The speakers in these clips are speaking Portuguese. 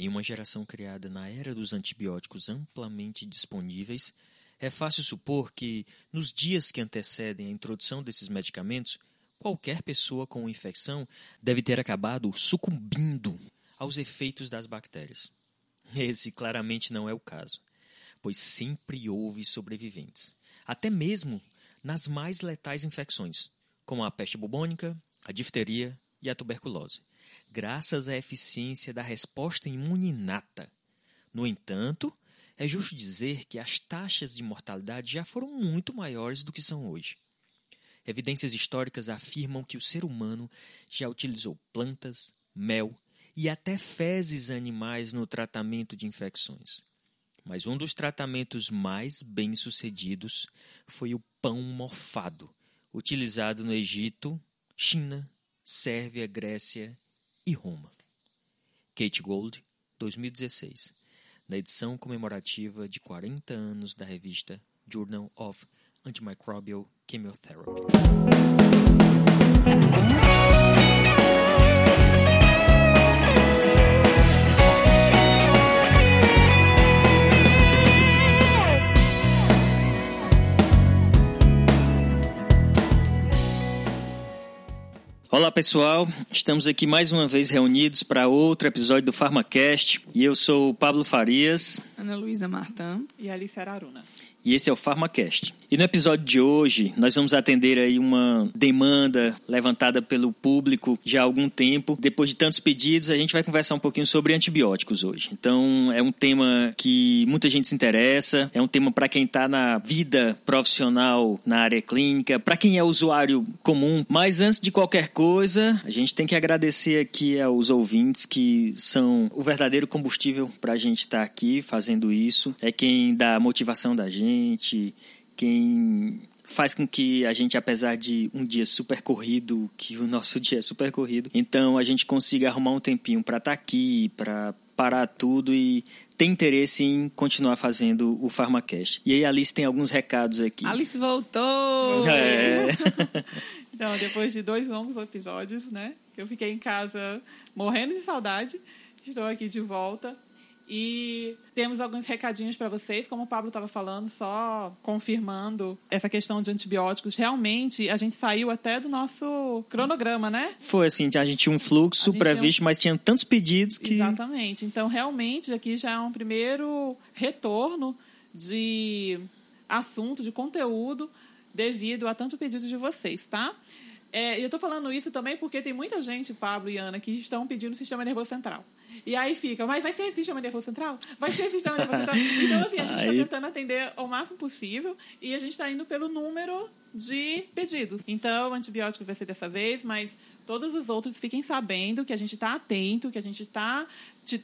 Em uma geração criada na era dos antibióticos amplamente disponíveis, é fácil supor que, nos dias que antecedem a introdução desses medicamentos, qualquer pessoa com infecção deve ter acabado sucumbindo aos efeitos das bactérias. Esse claramente não é o caso, pois sempre houve sobreviventes, até mesmo nas mais letais infecções, como a peste bubônica, a difteria e a tuberculose graças à eficiência da resposta imune inata. No entanto, é justo dizer que as taxas de mortalidade já foram muito maiores do que são hoje. Evidências históricas afirmam que o ser humano já utilizou plantas, mel e até fezes animais no tratamento de infecções. Mas um dos tratamentos mais bem-sucedidos foi o pão mofado, utilizado no Egito, China, Sérvia, Grécia e Roma. Kate Gold, 2016, na edição comemorativa de 40 anos da revista Journal of Antimicrobial Chemotherapy. Olá pessoal, estamos aqui mais uma vez reunidos para outro episódio do PharmaCast e eu sou o Pablo Farias, Ana Luísa Martã. E Alice Araruna e esse é o PharmaCast. E no episódio de hoje, nós vamos atender aí uma demanda levantada pelo público já há algum tempo. Depois de tantos pedidos, a gente vai conversar um pouquinho sobre antibióticos hoje. Então, é um tema que muita gente se interessa, é um tema para quem está na vida profissional na área clínica, para quem é usuário comum. Mas antes de qualquer coisa, a gente tem que agradecer aqui aos ouvintes que são o verdadeiro combustível para a gente estar tá aqui fazendo isso. É quem dá a motivação da gente gente, quem faz com que a gente, apesar de um dia super corrido, que o nosso dia é super corrido, então a gente consiga arrumar um tempinho para estar tá aqui, para parar tudo e ter interesse em continuar fazendo o PharmaCast. E aí a Alice tem alguns recados aqui. Alice voltou! É. então, depois de dois longos episódios, né? Eu fiquei em casa morrendo de saudade, estou aqui de volta. E temos alguns recadinhos para vocês, como o Pablo estava falando, só confirmando essa questão de antibióticos. Realmente, a gente saiu até do nosso cronograma, né? Foi assim, a gente tinha um fluxo previsto, mas tinha tantos pedidos que. Exatamente. Então, realmente, aqui já é um primeiro retorno de assunto, de conteúdo, devido a tanto pedido de vocês, tá? É, eu estou falando isso também porque tem muita gente, Pablo e Ana, que estão pedindo sistema nervoso central. E aí fica, mas vai ter sistema nervoso central? Vai ter sistema nervoso central? Então, assim, a gente está tentando atender ao máximo possível e a gente está indo pelo número de pedidos. Então, o antibiótico vai ser dessa vez, mas todos os outros fiquem sabendo que a gente está atento, que a gente está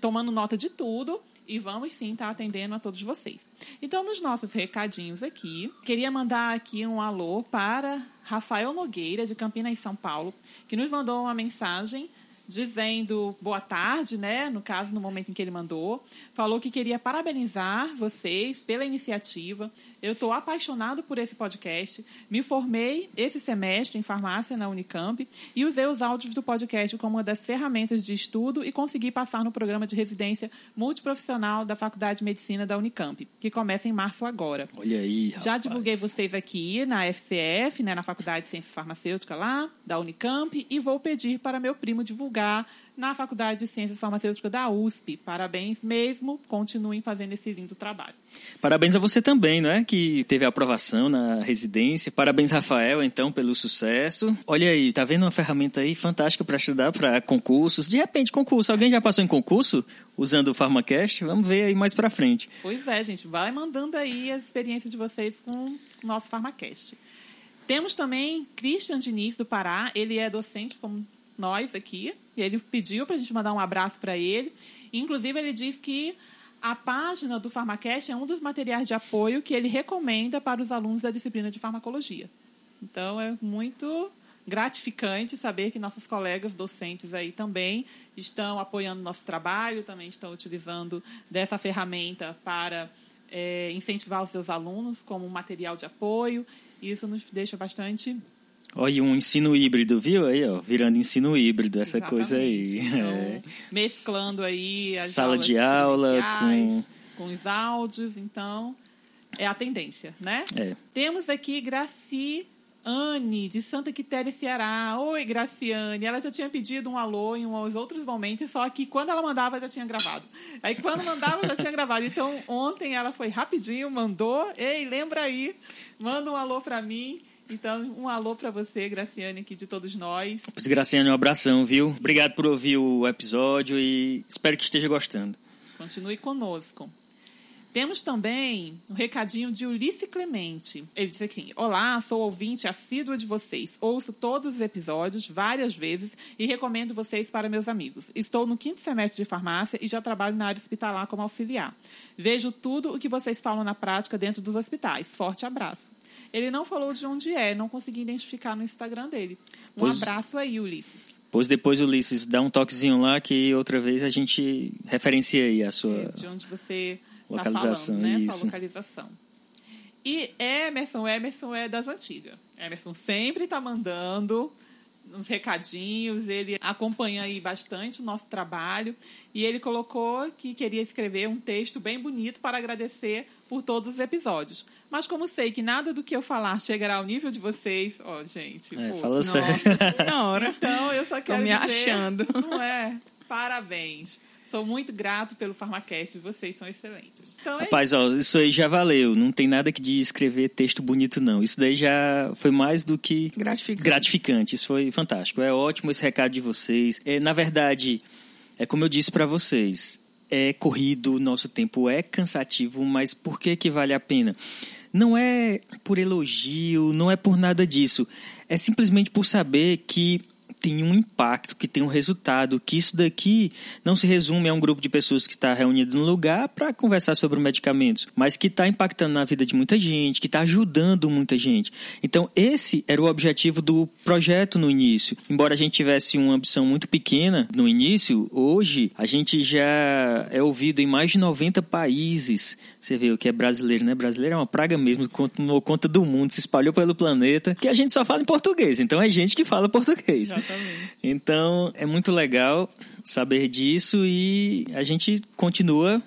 tomando nota de tudo e vamos sim estar tá atendendo a todos vocês. Então, nos nossos recadinhos aqui, queria mandar aqui um alô para Rafael Nogueira, de Campinas, São Paulo, que nos mandou uma mensagem dizendo boa tarde, né? No caso, no momento em que ele mandou. Falou que queria parabenizar vocês pela iniciativa. Eu estou apaixonado por esse podcast. Me formei esse semestre em farmácia na Unicamp e usei os áudios do podcast como uma das ferramentas de estudo e consegui passar no programa de residência multiprofissional da Faculdade de Medicina da Unicamp, que começa em março agora. Olha aí, rapaz. Já divulguei vocês aqui na FCF, né, na Faculdade de Ciências Farmacêuticas lá, da Unicamp, e vou pedir para meu primo divulgar divulgar na Faculdade de Ciências Farmacêuticas da USP. Parabéns mesmo, continuem fazendo esse lindo trabalho. Parabéns a você também, não é? Que teve a aprovação na residência. Parabéns, Rafael, então, pelo sucesso. Olha aí, tá vendo uma ferramenta aí fantástica para estudar para concursos. De repente, concurso. Alguém já passou em concurso usando o PharmaCast? Vamos ver aí mais para frente. Pois é, gente. Vai mandando aí as experiências de vocês com o nosso PharmaCast. Temos também Christian Diniz, do Pará. Ele é docente, como nós aqui. E ele pediu para a gente mandar um abraço para ele. Inclusive, ele diz que a página do Farmacast é um dos materiais de apoio que ele recomenda para os alunos da disciplina de farmacologia. Então, é muito gratificante saber que nossos colegas docentes aí também estão apoiando nosso trabalho, também estão utilizando dessa ferramenta para é, incentivar os seus alunos como um material de apoio. Isso nos deixa bastante Olha, um ensino híbrido, viu? Aí, ó, virando ensino híbrido, essa Exatamente. coisa aí. Então, É. mesclando aí as Sala de aula presenciais com os áudios, então é a tendência, né? É. Temos aqui Graciane, de Santa Quitéria, Ceará. Oi, Graciane. Ela já tinha pedido um alô em uns outros momentos, só que quando ela mandava, já tinha gravado. Aí quando mandava, já tinha gravado. Então, ontem ela foi rapidinho, mandou. Ei, lembra aí, manda um alô pra mim. Então, um alô pra você, Graciane, aqui de todos nós. Graciane, um abração, viu? Obrigado por ouvir o episódio e espero que esteja gostando. Continue conosco. Temos também um recadinho de Ulisses Clemente. Ele disse assim: Olá, sou ouvinte assídua de vocês. Ouço todos os episódios várias vezes e recomendo vocês para meus amigos. Estou no quinto semestre de farmácia e já trabalho na área hospitalar como auxiliar. Vejo tudo o que vocês falam na prática dentro dos hospitais. Forte abraço. Ele não falou de onde é, não consegui identificar no Instagram dele. Um Pois- abraço aí, Ulisses. Pois depois, Ulisses, dá um toquezinho lá que outra vez a gente referencia aí a sua. de onde você está Localização, falando, né? isso. Sua localização. E Emerson, Emerson é das antigas. Emerson sempre está mandando uns recadinhos, ele acompanha aí bastante o nosso trabalho e ele colocou que queria escrever um texto bem bonito para agradecer por todos os episódios. Mas como sei que nada do que eu falar chegará ao nível de vocês, ó, gente, É, pô, fala Nossa senhora. então, eu só quero me dizer, achando. Não é? Parabéns. Sou muito grato pelo Farmacast, vocês são excelentes. Então, é Rapaz, ó, isso aí já valeu. Não tem nada que de escrever texto bonito, não. Isso daí já foi mais do que Gratificante. gratificante. Isso foi fantástico. É ótimo esse recado de vocês. É, na verdade, é como eu disse pra vocês. É corrido, nosso tempo é cansativo, mas por que que vale a pena? Não é por elogio, não é por nada disso. É simplesmente por saber que tem um impacto, que tem um resultado, que isso daqui não se resume a um grupo de pessoas que está reunido no lugar para conversar sobre medicamentos, mas que está impactando na vida de muita gente, que está ajudando muita gente. Então, esse era o objetivo do projeto no início. Embora a gente tivesse uma ambição muito pequena no início, hoje a gente já é ouvido em mais de 90 países. Você vê o que é brasileiro, né? Brasileiro é uma praga mesmo, tomou conta do mundo, se espalhou pelo planeta, que a gente só fala em português. Então é gente que fala português. Então é muito legal saber disso e a gente continua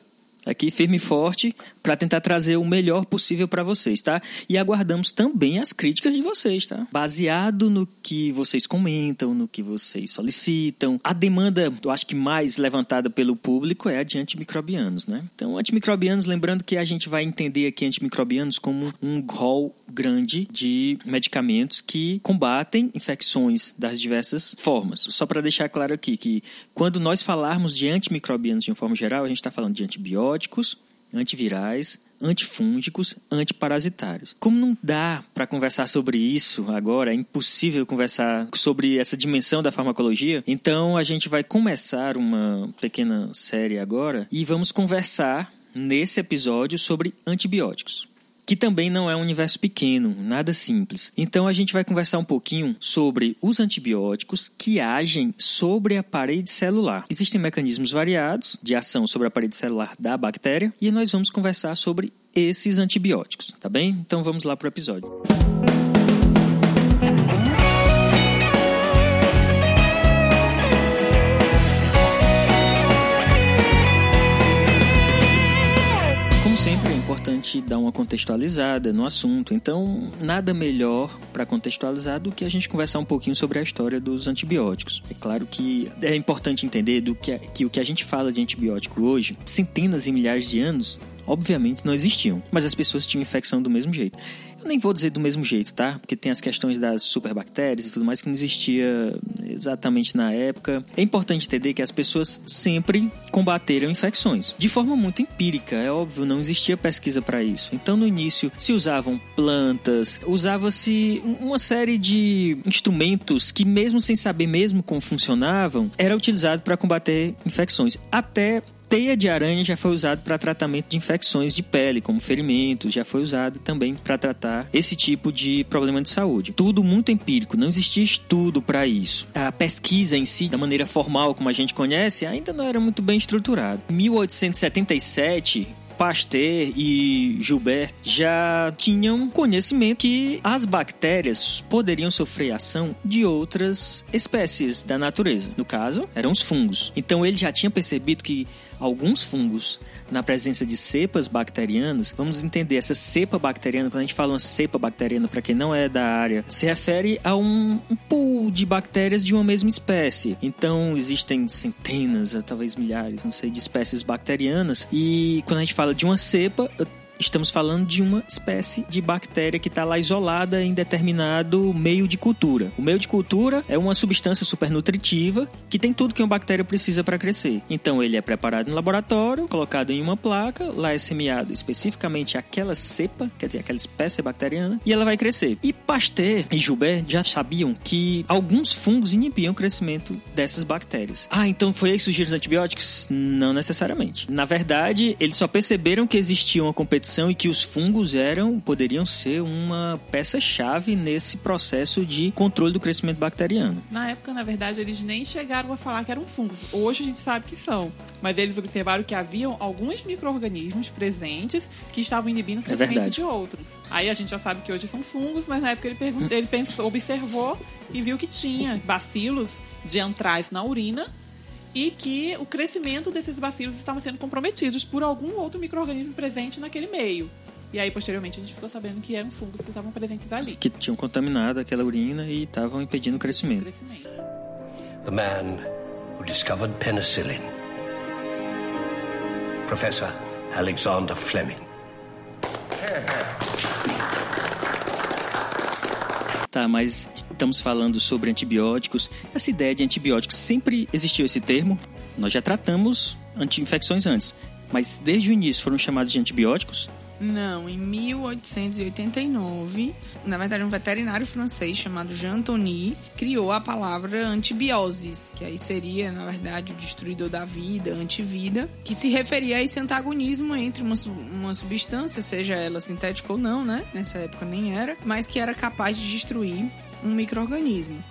aqui firme e forte para tentar trazer o melhor possível para vocês, tá? E aguardamos também as críticas de vocês, tá? Baseado no que vocês comentam, no que vocês solicitam. A demanda, eu acho que mais levantada pelo público é a de antimicrobianos, né? Então, antimicrobianos, lembrando que a gente vai entender aqui antimicrobianos como um rol grande de medicamentos que combatem infecções das diversas formas. Só para deixar claro aqui que quando nós falarmos de antimicrobianos de uma forma geral, a gente está falando de antibióticos, antivirais, antifúngicos, antiparasitários. Como não dá para conversar sobre isso agora, é impossível conversar sobre essa dimensão da farmacologia, então a gente vai começar uma pequena série agora e vamos conversar nesse episódio sobre antibióticos que também não é um universo pequeno, nada simples. Então a gente vai conversar um pouquinho sobre os antibióticos que agem sobre a parede celular. Existem mecanismos variados de ação sobre a parede celular da bactéria e nós vamos conversar sobre esses antibióticos, tá bem? Então vamos lá para o episódio. Como importante dar uma contextualizada no assunto. Então, nada melhor para contextualizar do que a gente conversar um pouquinho sobre a história dos antibióticos. É claro que é importante entender do que, que o que a gente fala de antibiótico hoje, centenas e milhares de anos, obviamente não existiam, mas as pessoas tinham infecção do mesmo jeito. Eu nem vou dizer do mesmo jeito, tá? Porque tem as questões das superbactérias e tudo mais que não existia exatamente na época. É importante entender que as pessoas sempre combateram infecções de forma muito empírica, é óbvio, não existia pesquisa para isso. Então no início se usavam plantas, usava-se uma série de instrumentos que mesmo sem saber mesmo como funcionavam, era utilizado para combater infecções. Até teia de aranha já foi usado para tratamento de infecções de pele, como ferimentos, já foi usado também para tratar esse tipo de problema de saúde. Tudo muito empírico, não existia estudo para isso. A pesquisa em si, da maneira formal como a gente conhece, ainda não era muito bem estruturada. Em 1877, Pasteur e Gilbert já tinham conhecimento que as bactérias poderiam sofrer ação de outras espécies da natureza. No caso, eram os fungos. Então ele já tinha percebido que alguns fungos na presença de cepas bacterianas, vamos entender essa cepa bacteriana, quando a gente fala uma cepa bacteriana, para quem não é da área, se refere a um, pool de bactérias de uma mesma espécie. Então, existem centenas, talvez milhares, não sei, de espécies bacterianas. E quando a gente fala de uma cepa, estamos falando de uma espécie de bactéria que está lá isolada em determinado meio de cultura. O meio de cultura é uma substância supernutritiva que tem tudo que uma bactéria precisa para crescer. Então ele é preparado no laboratório, colocado em uma placa, lá é semeado especificamente aquela cepa, quer dizer, aquela espécie bacteriana, e ela vai crescer. E Pasteur e Joubert já sabiam que alguns fungos inibiam o crescimento dessas bactérias. Ah, então foi aí que surgiram os antibióticos? Não necessariamente. Na verdade, eles só perceberam que existia uma competição e que os fungos eram poderiam ser uma peça-chave nesse processo de controle do crescimento bacteriano. Na época, na verdade, eles nem chegaram a falar que eram fungos. Hoje a gente sabe que são, mas eles observaram que haviam alguns micro-organismos presentes que estavam inibindo o É crescimento verdade. de outros. Aí a gente já sabe que hoje são fungos, mas na época ele, ele pensou, observou e viu que tinha bacilos de antrais na urina e que o crescimento desses bacilos estava sendo comprometidos por algum outro micro-organismo presente naquele meio. E aí, posteriormente, a gente ficou sabendo que eram fungos que estavam presentes ali. Que tinham contaminado aquela urina e estavam impedindo o crescimento. Crescimento. The man who discovered penicillin. Professor Alexander Fleming. Tá, mas estamos falando sobre antibióticos. Essa ideia de antibióticos sempre existiu esse termo. Nós já tratamos anti-infecções antes, mas desde o início foram chamados de antibióticos. Não, em 1889, na verdade, um veterinário francês chamado Jean Antony criou a palavra antibioses, que aí seria, na verdade, o destruidor da vida, antivida, que se referia a esse antagonismo entre uma, uma substância, seja ela sintética ou não, né? Nessa época nem era, mas que era capaz de destruir um microorganismo.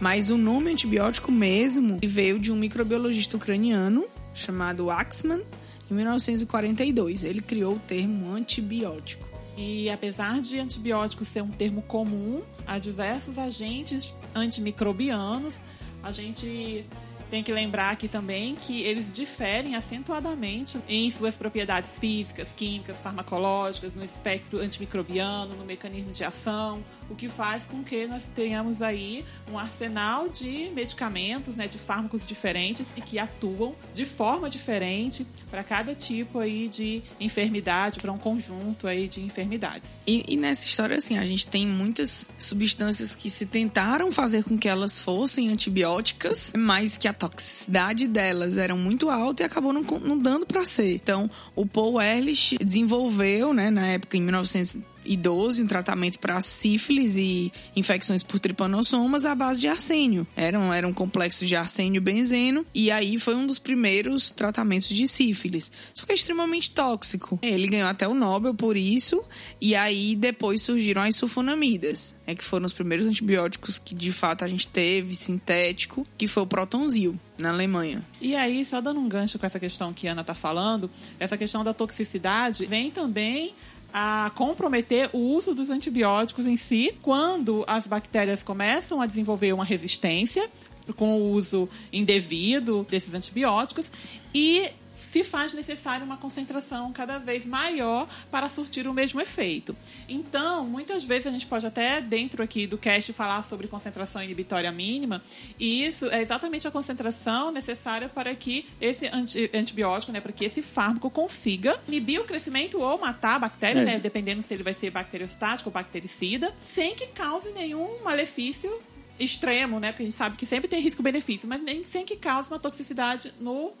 Mas o nome antibiótico mesmo veio de um microbiologista ucraniano chamado Axman, em 1942. Ele criou o termo antibiótico. E apesar de antibiótico ser um termo comum a diversos agentes antimicrobianos, a gente tem que lembrar aqui também que eles diferem acentuadamente em suas propriedades físicas, químicas, farmacológicas, no espectro antimicrobiano, no mecanismo de ação, o que faz com que nós tenhamos aí um arsenal de medicamentos, né, de fármacos diferentes e que atuam de forma diferente para cada tipo aí de enfermidade, para um conjunto aí de enfermidades. E, e nessa história, assim, a gente tem muitas substâncias que se tentaram fazer com que elas fossem antibióticas, mas que a toxicidade delas era muito alta e acabou não, não dando para ser. Então, o Paul Ehrlich desenvolveu, né, na época, em 1912, um tratamento para sífilis e infecções por tripanossomas à base de arsênio. Eram, eram complexos de arsênio e benzeno, e aí foi um dos primeiros tratamentos de sífilis. Só que é extremamente tóxico. Ele ganhou até o Nobel por isso, e aí depois surgiram as sulfonamidas, né, que foram os primeiros antibióticos que de fato a gente teve, sintético, que foi o Protonzil, na Alemanha. E aí, só dando um gancho com essa questão que a Ana está falando, essa questão da toxicidade vem também a comprometer o uso dos antibióticos em si quando as bactérias começam a desenvolver uma resistência com o uso indevido desses antibióticos e se faz necessário uma concentração cada vez maior para surtir o mesmo efeito. Então, muitas vezes a gente pode até dentro aqui do cast falar sobre concentração inibitória mínima, e isso é exatamente a concentração necessária para que esse anti- antibiótico, né, para que esse fármaco consiga inibir o crescimento ou matar a bactéria, É. né, dependendo se ele vai ser bacteriostático ou bactericida, sem que cause nenhum malefício extremo, né? Porque a gente sabe que sempre tem risco-benefício, mas nem sem que cause uma toxicidade no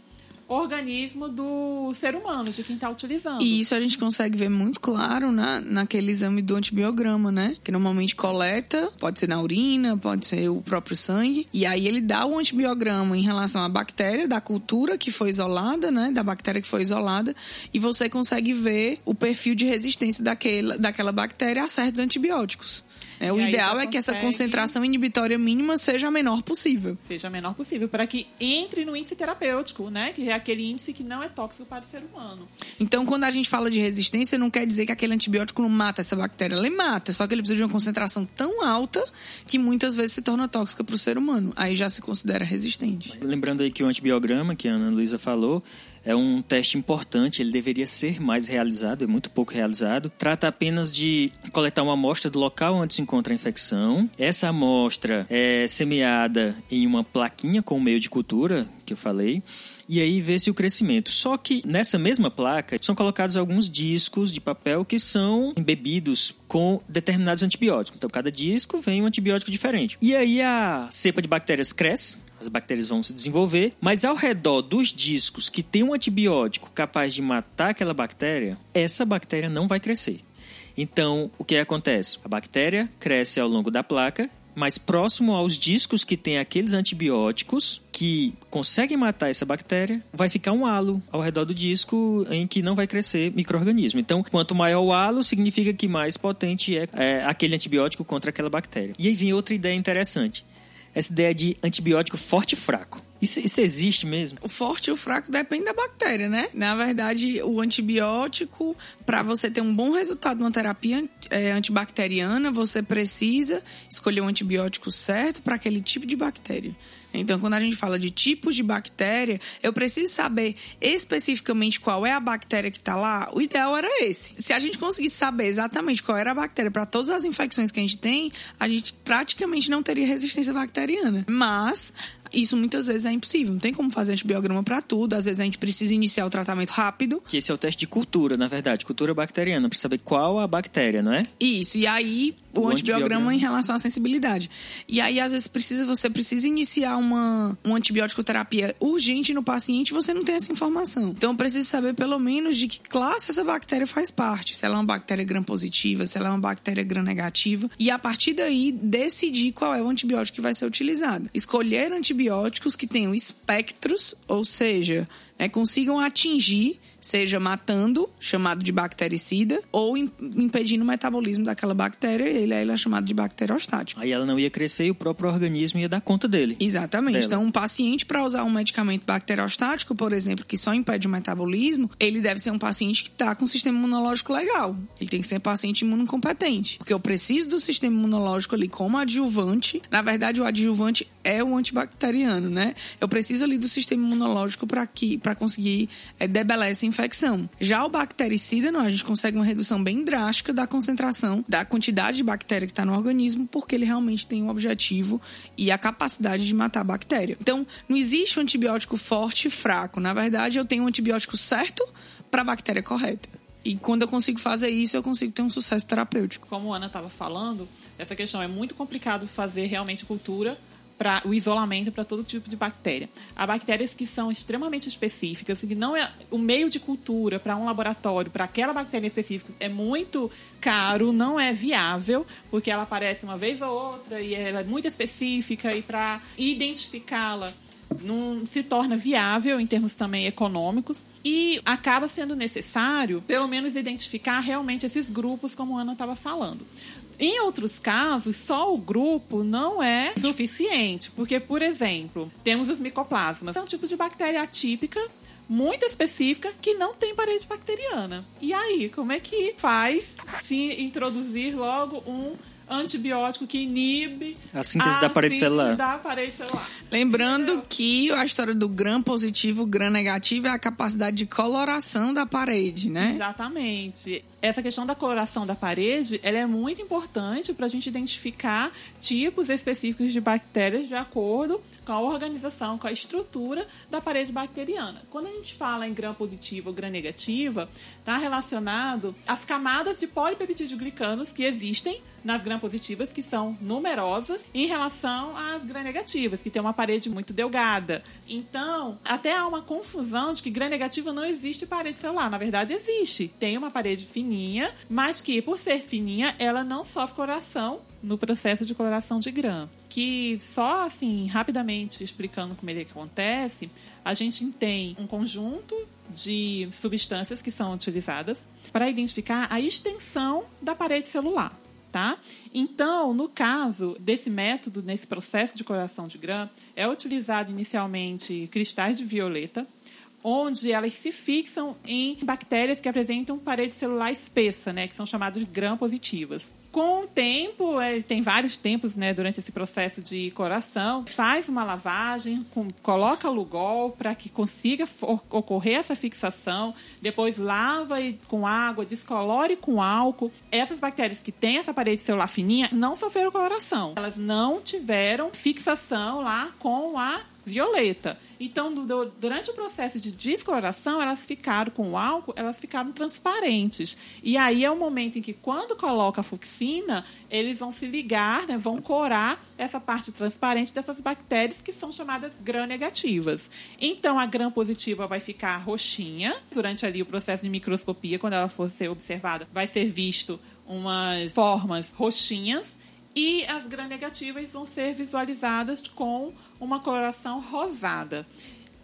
organismo do ser humano, de quem está utilizando. E isso a gente consegue ver muito claro na, naquele exame do antibiograma, né? Que normalmente coleta, pode ser na urina, pode ser o próprio sangue. E aí ele dá o antibiograma em relação à bactéria da cultura que foi isolada, né? Da bactéria que foi isolada. E você consegue ver o perfil de resistência daquela, daquela bactéria a certos antibióticos. né? O ideal já é que essa consegue- concentração inibitória mínima seja a menor possível. seja a menor possível, para que entre no índice terapêutico, né? Que é aquele índice que não é tóxico para o ser humano. Então, quando a gente fala de resistência, não quer dizer que aquele antibiótico não mata essa bactéria. Ele mata, só que ele precisa de uma concentração tão alta que muitas vezes se torna tóxica para o ser humano. Aí já se considera resistente. Lembrando aí que o antibiograma, que a Ana Luísa falou, é um teste importante, ele deveria ser mais realizado, é muito pouco realizado. Trata apenas de coletar uma amostra do local onde se encontra a infecção. Essa amostra é semeada em uma plaquinha com o meio de cultura, que eu falei e aí vê-se o crescimento. Só que nessa mesma placa são colocados alguns discos de papel que são embebidos com determinados antibióticos. Então, cada disco vem um antibiótico diferente. E aí a cepa de bactérias cresce, as bactérias vão se desenvolver, mas ao redor dos discos que tem um antibiótico capaz de matar aquela bactéria, essa bactéria não vai crescer. Então, o que acontece? A bactéria cresce ao longo da placa mais próximo aos discos que tem aqueles antibióticos que conseguem matar essa bactéria, vai ficar um halo ao redor do disco em que não vai crescer microorganismo. Então, quanto maior o halo, significa que mais potente é, é aquele antibiótico contra aquela bactéria. E aí vem outra ideia interessante. Essa ideia de antibiótico forte e fraco. Isso, isso, existe mesmo? O forte e o fraco depende da bactéria, né? Na verdade, o antibiótico, para você ter um bom resultado numa terapia é, antibacteriana, você precisa escolher o um antibiótico certo para aquele tipo de bactéria. Então, quando a gente fala de tipos de bactéria, eu preciso saber especificamente qual é a bactéria que está lá. O ideal era esse. Se a gente conseguisse saber exatamente qual era a bactéria para todas as infecções que a gente tem, a gente praticamente não teria resistência bacteriana. Mas isso muitas vezes é impossível. Não tem como fazer antibiograma para tudo. Às vezes a gente precisa iniciar o tratamento rápido. Que esse é o teste de cultura, na verdade, cultura bacteriana, para saber qual a bactéria, não é? Isso. E aí o, o antibiograma, antibiograma em relação à sensibilidade. E aí às vezes precisa você precisa iniciar uma uma antibiótico terapia urgente no paciente, você não tem essa informação. Então eu preciso saber pelo menos de que classe essa bactéria faz parte. Se ela é uma bactéria gram positiva, se ela é uma bactéria gram negativa, e a partir daí decidir qual é o antibiótico que vai ser utilizado. Escolher antibiótico antibióticos que tenham espectros, ou seja, né, consigam atingir seja matando, chamado de bactericida, ou impedindo o metabolismo daquela bactéria, ele aí é chamado de bacteriostático. Aí ela não ia crescer e o próprio organismo ia dar conta dele. Exatamente. Dela. Então, um paciente para usar um medicamento bacteriostático, por exemplo, que só impede o metabolismo, ele deve ser um paciente que está com um sistema imunológico legal. Ele tem que ser um paciente imunocompetente. Porque eu preciso do sistema imunológico ali como adjuvante. Na verdade, o adjuvante é o antibacteriano, né? Eu preciso ali do sistema imunológico para conseguir é, debelar essa infecção. Já o bactericida, não, a gente consegue uma redução bem drástica da concentração, da quantidade de bactéria que está no organismo, porque ele realmente tem o objetivo e a capacidade de matar a bactéria. Então, não existe um antibiótico forte e fraco. Na verdade, eu tenho um antibiótico certo para a bactéria correta. E quando eu consigo fazer isso, eu consigo ter um sucesso terapêutico. Como a Ana estava falando, essa questão é muito complicado fazer realmente cultura para o isolamento para todo tipo de bactéria. Há bactérias que são extremamente específicas, que não é o meio de cultura para um laboratório, para aquela bactéria específica, é muito caro, não é viável, porque ela aparece uma vez ou outra e ela é muito específica e para identificá-la não se torna viável em termos também econômicos e acaba sendo necessário, pelo menos, identificar realmente esses grupos, como a Ana estava falando. Em outros casos, só o grupo não é suficiente, porque, por exemplo, temos os micoplasmas. É um tipo de bactéria atípica muito específica que não tem parede bacteriana. E aí, como é que faz se introduzir logo um antibiótico que inibe a síntese a da parede celular. Da parede celular. Lembrando Entendeu? que a história do gram positivo, gram negativo é a capacidade de coloração da parede, né? Exatamente. Essa questão da coloração da parede, ela é muito importante para a gente identificar tipos específicos de bactérias de acordo com a organização, com a estrutura da parede bacteriana. Quando a gente fala em gram positivo ou gram negativa, está relacionado às camadas de polipeptídeo-glicanos que existem nas gram-positivas, que são numerosas, em relação às gram-negativas, que tem uma parede muito delgada. Então, até há uma confusão de que gram-negativa não existe parede celular. Na verdade, existe. Tem uma parede fininha, mas que, por ser fininha, ela não sofre coloração no processo de coloração de gram. Que só assim, rapidamente explicando como ele acontece, a gente tem um conjunto de substâncias que são utilizadas para identificar a extensão da parede celular. Tá? Então, no caso desse método, nesse processo de coloração de gram, é utilizado inicialmente cristais de violeta onde elas se fixam em bactérias que apresentam parede celular espessa, né, que são chamadas gram-positivas. Com o tempo, é, tem vários tempos né, durante esse processo de coração, faz uma lavagem, com, coloca Lugol para que consiga ocorrer essa fixação, depois lava e, com água, descolore com álcool. Essas bactérias que têm essa parede celular fininha não sofreram coração. Elas não tiveram fixação lá com a violeta. Então, do, durante o processo de descoloração, elas ficaram com o álcool, elas ficaram transparentes. E aí é o momento em que, quando coloca a fuxina, eles vão se ligar, né, vão corar essa parte transparente dessas bactérias que são chamadas gram-negativas. Então, a gram-positiva vai ficar roxinha durante ali o processo de microscopia, quando ela for ser observada, vai ser visto umas formas roxinhas e as gram-negativas vão ser visualizadas com uma coloração rosada.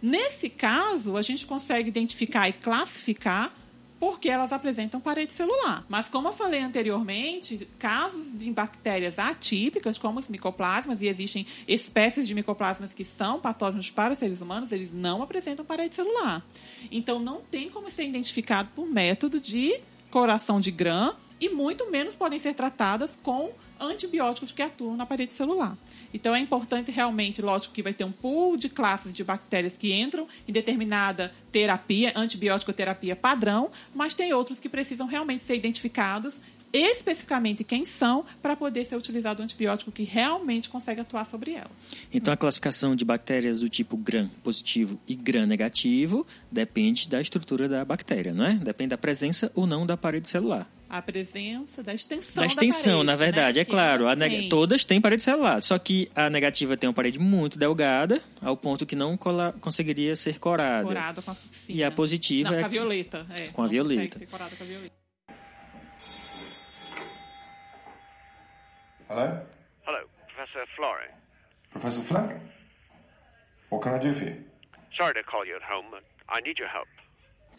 Nesse caso, a gente consegue identificar e classificar porque elas apresentam parede celular. Mas, como eu falei anteriormente, casos de bactérias atípicas, como os micoplasmas, e existem espécies de micoplasmas que são patógenos para seres humanos, eles não apresentam parede celular. Então, não tem como ser identificado por método de coração de Gram e muito menos podem ser tratadas com antibióticos que atuam na parede celular. Então é importante realmente, lógico que vai ter um pool de classes de bactérias que entram em determinada terapia, antibiótico terapia padrão, mas tem outros que precisam realmente ser identificados especificamente quem são para poder ser utilizado um antibiótico que realmente consegue atuar sobre ela. Então a classificação de bactérias do tipo gram positivo e gram negativo depende da estrutura da bactéria, não é? Depende da presença ou não da parede celular a presença da extensão da extensão, da parede, na verdade, né? é claro. Neg... Todas têm parede celular, só que a negativa tem uma parede muito delgada, ao ponto que não cola... conseguiria ser corada. Corada com a E a positiva não, é com a violeta, é. Com a violeta. Ser corada com a violeta. Hello? Hello, Professor Florey. Professor Fleming? What can I do for you? Sorry to call you at home, but I need your help.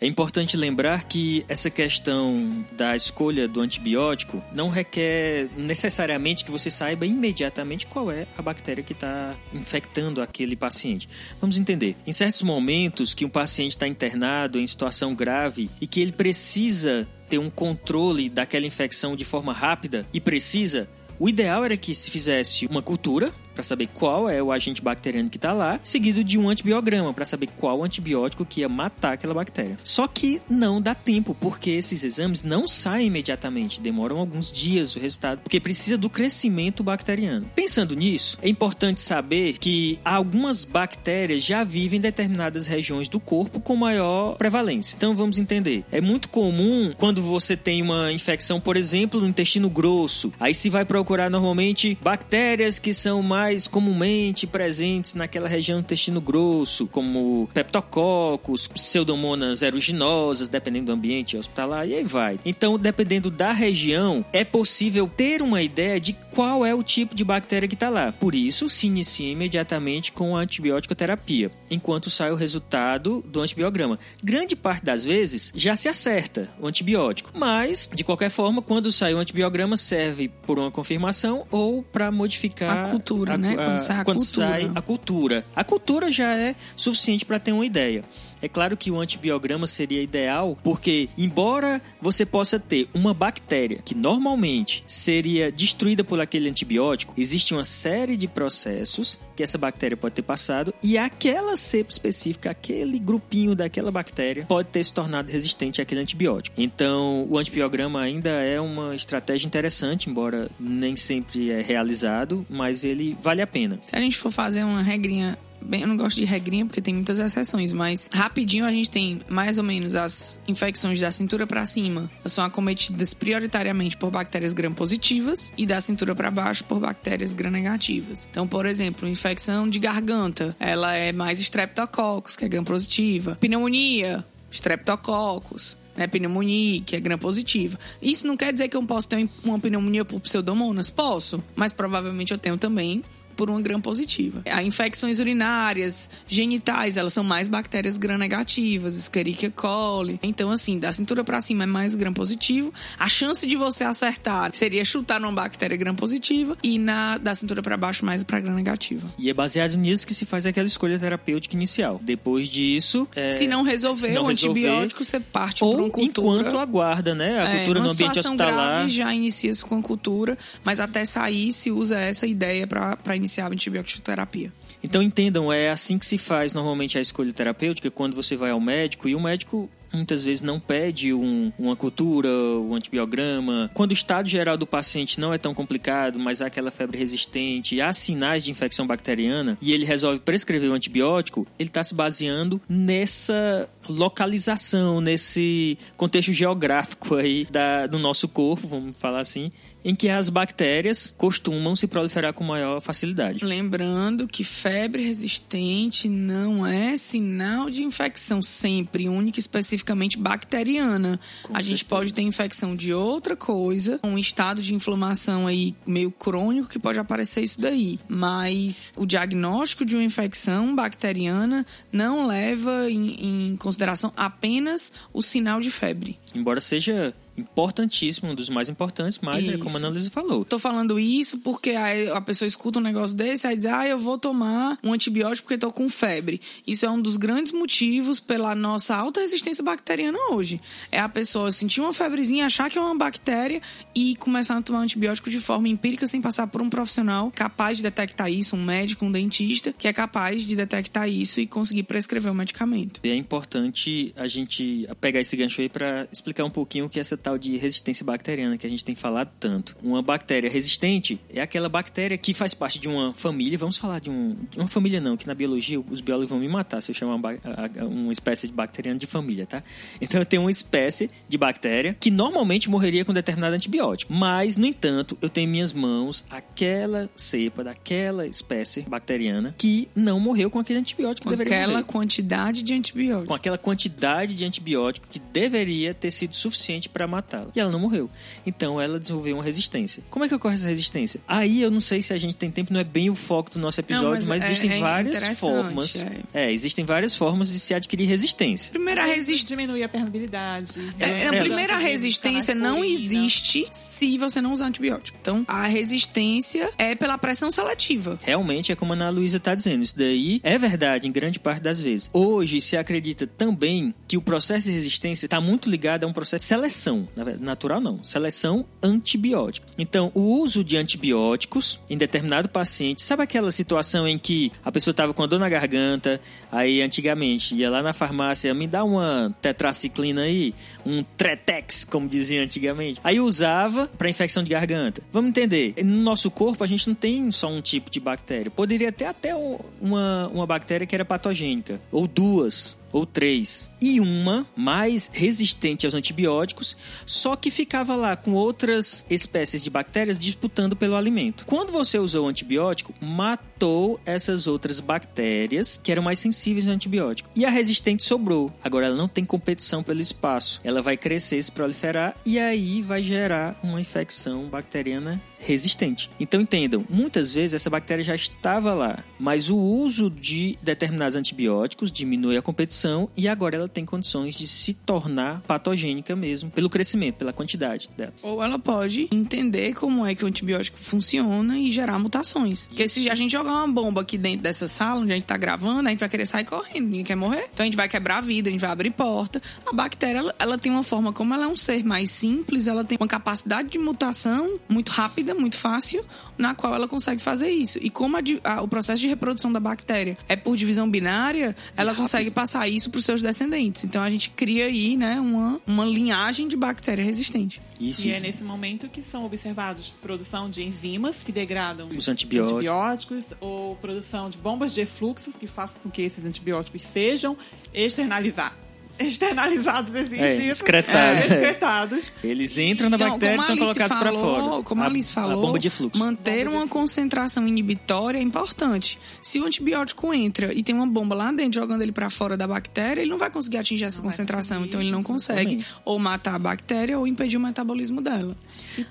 É importante lembrar que essa questão da escolha do antibiótico não requer necessariamente que você saiba imediatamente qual é a bactéria que está infectando aquele paciente. Vamos entender. Em certos momentos que um paciente está internado em situação grave e que ele precisa ter um controle daquela infecção de forma rápida e precisa, o ideal era que se fizesse uma cultura para saber qual é o agente bacteriano que está lá, seguido de um antibiograma para saber qual antibiótico que ia matar aquela bactéria. Só que não dá tempo, porque esses exames não saem imediatamente, demoram alguns dias o resultado, porque precisa do crescimento bacteriano. Pensando nisso, é importante saber que algumas bactérias já vivem em determinadas regiões do corpo com maior prevalência. Então vamos entender. É muito comum quando você tem uma infecção, por exemplo, no intestino grosso, aí se vai procurar normalmente bactérias que são mais mais comumente presentes naquela região do intestino grosso, como peptococcus, pseudomonas aeruginosas, dependendo do ambiente hospitalar, e aí vai. Então, dependendo da região, é possível ter uma ideia de qual é o tipo de bactéria que está lá. Por isso, se inicia imediatamente com a antibiótico terapia, enquanto sai o resultado do antibiograma. Grande parte das vezes já se acerta o antibiótico, mas, de qualquer forma, quando sai o antibiograma, serve por uma confirmação ou para modificar a cultura a, né? Quando, sai a, quando cultura. sai a cultura. A cultura já é suficiente para ter uma ideia. É claro que o antibiograma seria ideal, porque, embora você possa ter uma bactéria que normalmente seria destruída por aquele antibiótico, existe uma série de processos que essa bactéria pode ter passado e aquela cepa específica, aquele grupinho daquela bactéria, pode ter se tornado resistente àquele antibiótico. Então, o antibiograma ainda é uma estratégia interessante, embora nem sempre é realizado, mas ele vale a pena. Se a gente for fazer uma regrinha Bem, eu não gosto de regrinha porque tem muitas exceções, mas rapidinho a gente tem mais ou menos as infecções da cintura para cima. São acometidas prioritariamente por bactérias gram-positivas e da cintura para baixo por bactérias gram-negativas. Então, por exemplo, infecção de garganta, ela é mais streptococcus, que é gram-positiva. Pneumonia, streptococcus né, pneumonia, que é gram-positiva. Isso não quer dizer que eu posso ter uma pneumonia por pseudomonas? Posso, mas provavelmente eu tenho também por uma gram-positiva. As infecções urinárias, genitais, elas são mais bactérias gram-negativas, Escherichia coli. Então, assim, da cintura para cima é mais gram-positivo. A chance de você acertar seria chutar numa bactéria gram-positiva e na da cintura para baixo mais para gram-negativa. E é baseado nisso que se faz aquela escolha terapêutica inicial. Depois disso... É... Se não resolver se não o resolver, antibiótico, você parte por uma cultura. enquanto aguarda, né? A É, cultura no ambiente hospitalar. grave já inicia-se com a cultura, mas até sair se usa essa ideia para iniciar a antibiótico terapia. Então entendam, é assim que se faz normalmente a escolha terapêutica quando você vai ao médico e o médico muitas vezes não pede um- uma cultura, um antibiograma. Quando o estado geral do paciente não é tão complicado, mas há aquela febre resistente, há sinais de infecção bacteriana e ele resolve prescrever um antibiótico, ele está se baseando nessa localização, nesse contexto geográfico aí da, do nosso corpo, vamos falar assim, em que as bactérias costumam se proliferar com maior facilidade. Lembrando que febre resistente não é sinal de infecção sempre, única e especificamente bacteriana. a gente pode ter infecção de outra coisa, um estado de inflamação aí meio crônico que pode aparecer isso daí. Mas o diagnóstico de uma infecção bacteriana não leva em, em consideração apenas o sinal de febre. Embora seja importantíssimo, um dos mais importantes, mas é como a Isso. Ana Luísa falou. Tô falando isso porque aí a pessoa escuta um negócio desse e diz, ah, eu vou tomar um antibiótico porque tô com febre. Isso é um dos grandes motivos pela nossa alta resistência bacteriana hoje. É a pessoa sentir uma febrezinha, achar que é uma bactéria e começar a tomar antibiótico de forma empírica sem passar por um profissional capaz de detectar isso, um médico, um dentista, que é capaz de detectar isso e conseguir prescrever o medicamento. E é importante a gente pegar esse gancho aí para explicar um pouquinho o que é essa tal de resistência bacteriana que a gente tem falado tanto. Uma bactéria resistente é aquela bactéria que faz parte de uma família, vamos falar de, um, de uma família não, que na biologia os biólogos vão me matar se eu chamar uma, uma espécie de bacteriana de família, tá? Então eu tenho uma espécie de bactéria que normalmente morreria com determinado antibiótico, mas no entanto eu tenho em minhas mãos aquela cepa daquela espécie bacteriana que não morreu com aquele antibiótico Com que deveria aquela morrer quantidade de antibiótico. com aquela quantidade de antibiótico que deveria ter sido suficiente para matá-la. E ela não morreu. Então ela desenvolveu uma resistência. Como é que ocorre essa resistência? Aí eu não sei se a gente tem tempo, não é bem o foco do nosso episódio, mas mas, é- existem é várias formas. é. É, existem várias formas de se adquirir resistência. Primeira resistência. Diminui a permeabilidade. É, É, a primeira resistência não existe se você não usar antibiótico. Então, a resistência é pela pressão seletiva. Realmente é como a Ana Luísa está dizendo. Isso daí é verdade em grande parte das vezes. Hoje se acredita também que o processo de resistência está muito ligado a um processo de seleção. Natural não. Seleção antibiótica. Então, o uso de antibióticos em determinado paciente. Sabe aquela situação em que a pessoa estava com a dor na garganta, aí antigamente ia lá na farmácia, me dá uma tetraciclina aí, um Tretex, como dizia antigamente. Aí usava para infecção de garganta. Vamos entender, no nosso corpo a gente não tem só um tipo de bactéria. Poderia ter até um- uma, uma bactéria que era patogênica, ou duas, ou três. E uma mais resistente aos antibióticos, só que ficava lá com outras espécies de bactérias disputando pelo alimento. Quando você usou o antibiótico, matou essas outras bactérias que eram mais sensíveis ao antibiótico. E a resistente sobrou. Agora ela não tem competição pelo espaço. Ela vai crescer, se proliferar e aí vai gerar uma infecção bacteriana resistente. Então entendam, muitas vezes essa bactéria já estava lá, mas o uso de determinados antibióticos diminui a competição e agora ela tem condições de se tornar patogênica mesmo, pelo crescimento, pela quantidade dela. Ou ela pode entender como é que o antibiótico funciona e gerar mutações. Porque se a gente jogar uma bomba aqui dentro dessa sala onde a gente tá gravando, a gente vai querer sair correndo, ninguém quer morrer. Então a gente vai quebrar a vida, a gente vai abrir porta. A bactéria, ela, ela tem uma forma, como ela é um ser mais simples, ela tem uma capacidade de mutação muito rápida, muito fácil, na qual ela consegue fazer isso. E como a a- o processo de reprodução da bactéria é por divisão binária, ela consegue passar isso para os seus descendentes. Então a gente cria aí, né, uma, uma linhagem de bactéria resistente. Isso, E é nesse momento que são observados produção de enzimas que degradam Os antibióticos. antibióticos, ou produção de bombas de efluxos que façam com que esses antibióticos sejam externalizados. Externalizados existe É, excretados, É, excretados. Eles entram na Então, bactéria e a são colocados para fora. Como a Alice falou, bomba de fluxo. manter uma concentração inibitória é importante. Se o antibiótico entra e tem uma bomba lá dentro jogando ele para fora da bactéria, ele não vai conseguir atingir essa concentração. Então ele não consegue ou matar a bactéria ou impedir o metabolismo dela.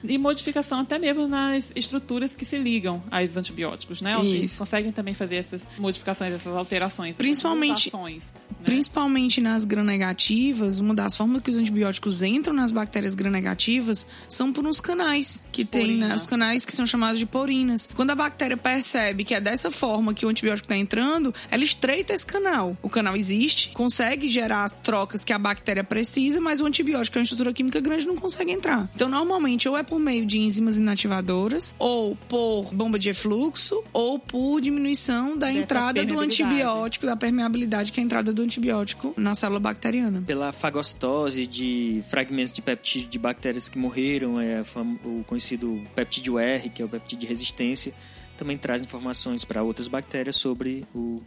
E modificação até mesmo nas estruturas que se ligam aos antibióticos, né? Eles Isso. conseguem também fazer essas modificações, essas alterações. Principalmente- né? Principalmente nas gram-negativas, uma das formas que os antibióticos entram nas bactérias gram-negativas são por uns canais que tem, né, os canais que são chamados de porinas. Quando a bactéria percebe que é dessa forma que o antibiótico está entrando, ela estreita esse canal. O canal existe, consegue gerar as trocas que a bactéria precisa, mas o antibiótico, é uma estrutura química grande, não consegue entrar. Então, normalmente, ou é por meio de enzimas inativadoras, ou por bomba de efluxo, ou por diminuição da entrada do antibiótico, da permeabilidade que é a entrada do antibiótico na célula bacteriana. Pela fagostose de fragmentos de peptídeo de bactérias que morreram, é o conhecido peptídeo R, que é o peptídeo de resistência, também traz informações para outras bactérias sobre o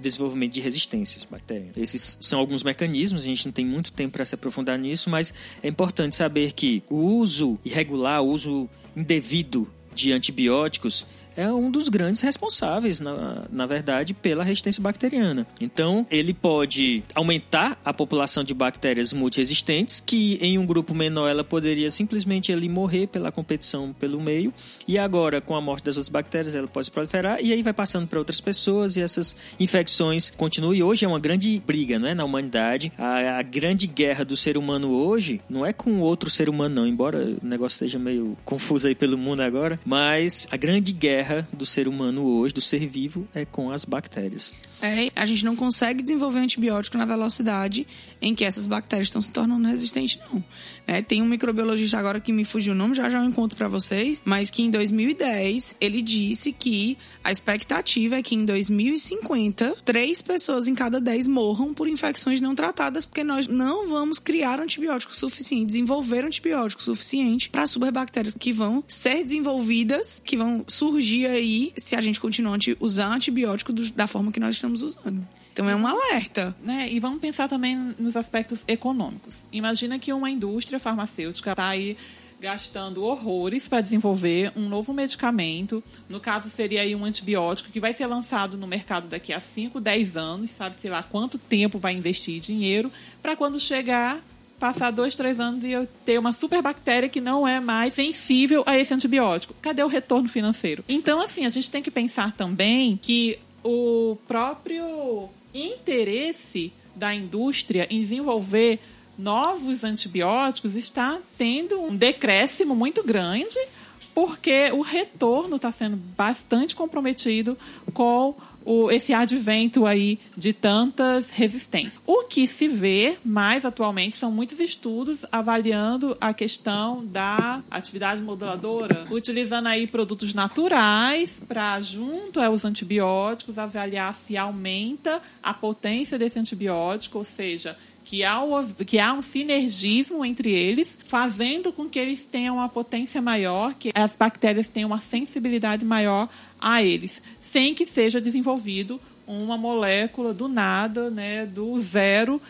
desenvolvimento de resistências bacterianas. Esses são alguns mecanismos, a gente não tem muito tempo para se aprofundar nisso, mas é importante saber que o uso irregular, o uso indevido de antibióticos é um dos grandes responsáveis, na, na verdade, pela resistência bacteriana. Então, ele pode aumentar a população de bactérias multiresistentes, que em um grupo menor ela poderia simplesmente ali morrer pela competição pelo meio, e agora, com a morte das outras bactérias, ela pode se proliferar, e aí vai passando para outras pessoas, e essas infecções continuam. E hoje é uma grande briga não é, na humanidade. A, a grande guerra do ser humano hoje não é com outro ser humano, não, embora o negócio esteja meio confuso aí pelo mundo agora, mas a grande guerra do ser humano hoje, do ser vivo, é com as bactérias. É, a gente não consegue desenvolver antibiótico na velocidade em que essas bactérias estão se tornando resistentes, não. Né? Tem um microbiologista agora que me fugiu o nome, já já eu encontro para vocês, mas que em 2010 ele disse que a expectativa é que em 2050 três pessoas em cada dez morram por infecções não tratadas, porque nós não vamos criar antibiótico suficiente, desenvolver antibiótico suficiente para superbactérias que vão ser desenvolvidas, que vão surgir aí se a gente continuar anti- usar antibiótico da forma que nós estamos usando. Então é um alerta. né? E vamos pensar também nos aspectos econômicos. Imagina que uma indústria farmacêutica está aí gastando horrores para desenvolver um novo medicamento. No caso, seria aí um antibiótico que vai ser lançado no mercado daqui a 5, 10 anos, sabe-se lá quanto tempo vai investir dinheiro, para quando chegar, passar dois, três anos e eu ter uma superbactéria que não é mais sensível a esse antibiótico. Cadê o retorno financeiro? Então, assim, a gente tem que pensar também que o próprio interesse da indústria em desenvolver novos antibióticos está tendo um decréscimo muito grande, porque o retorno está sendo bastante comprometido com o, esse advento aí de tantas resistências. O que se vê mais atualmente são muitos estudos avaliando a questão da atividade moduladora, utilizando aí produtos naturais para, junto aos antibióticos, avaliar se aumenta a potência desse antibiótico, ou seja, que há, o- que há um sinergismo entre eles, fazendo com que eles tenham uma potência maior, que as bactérias tenham uma sensibilidade maior a eles, sem que seja desenvolvido uma molécula do nada, né, do zero,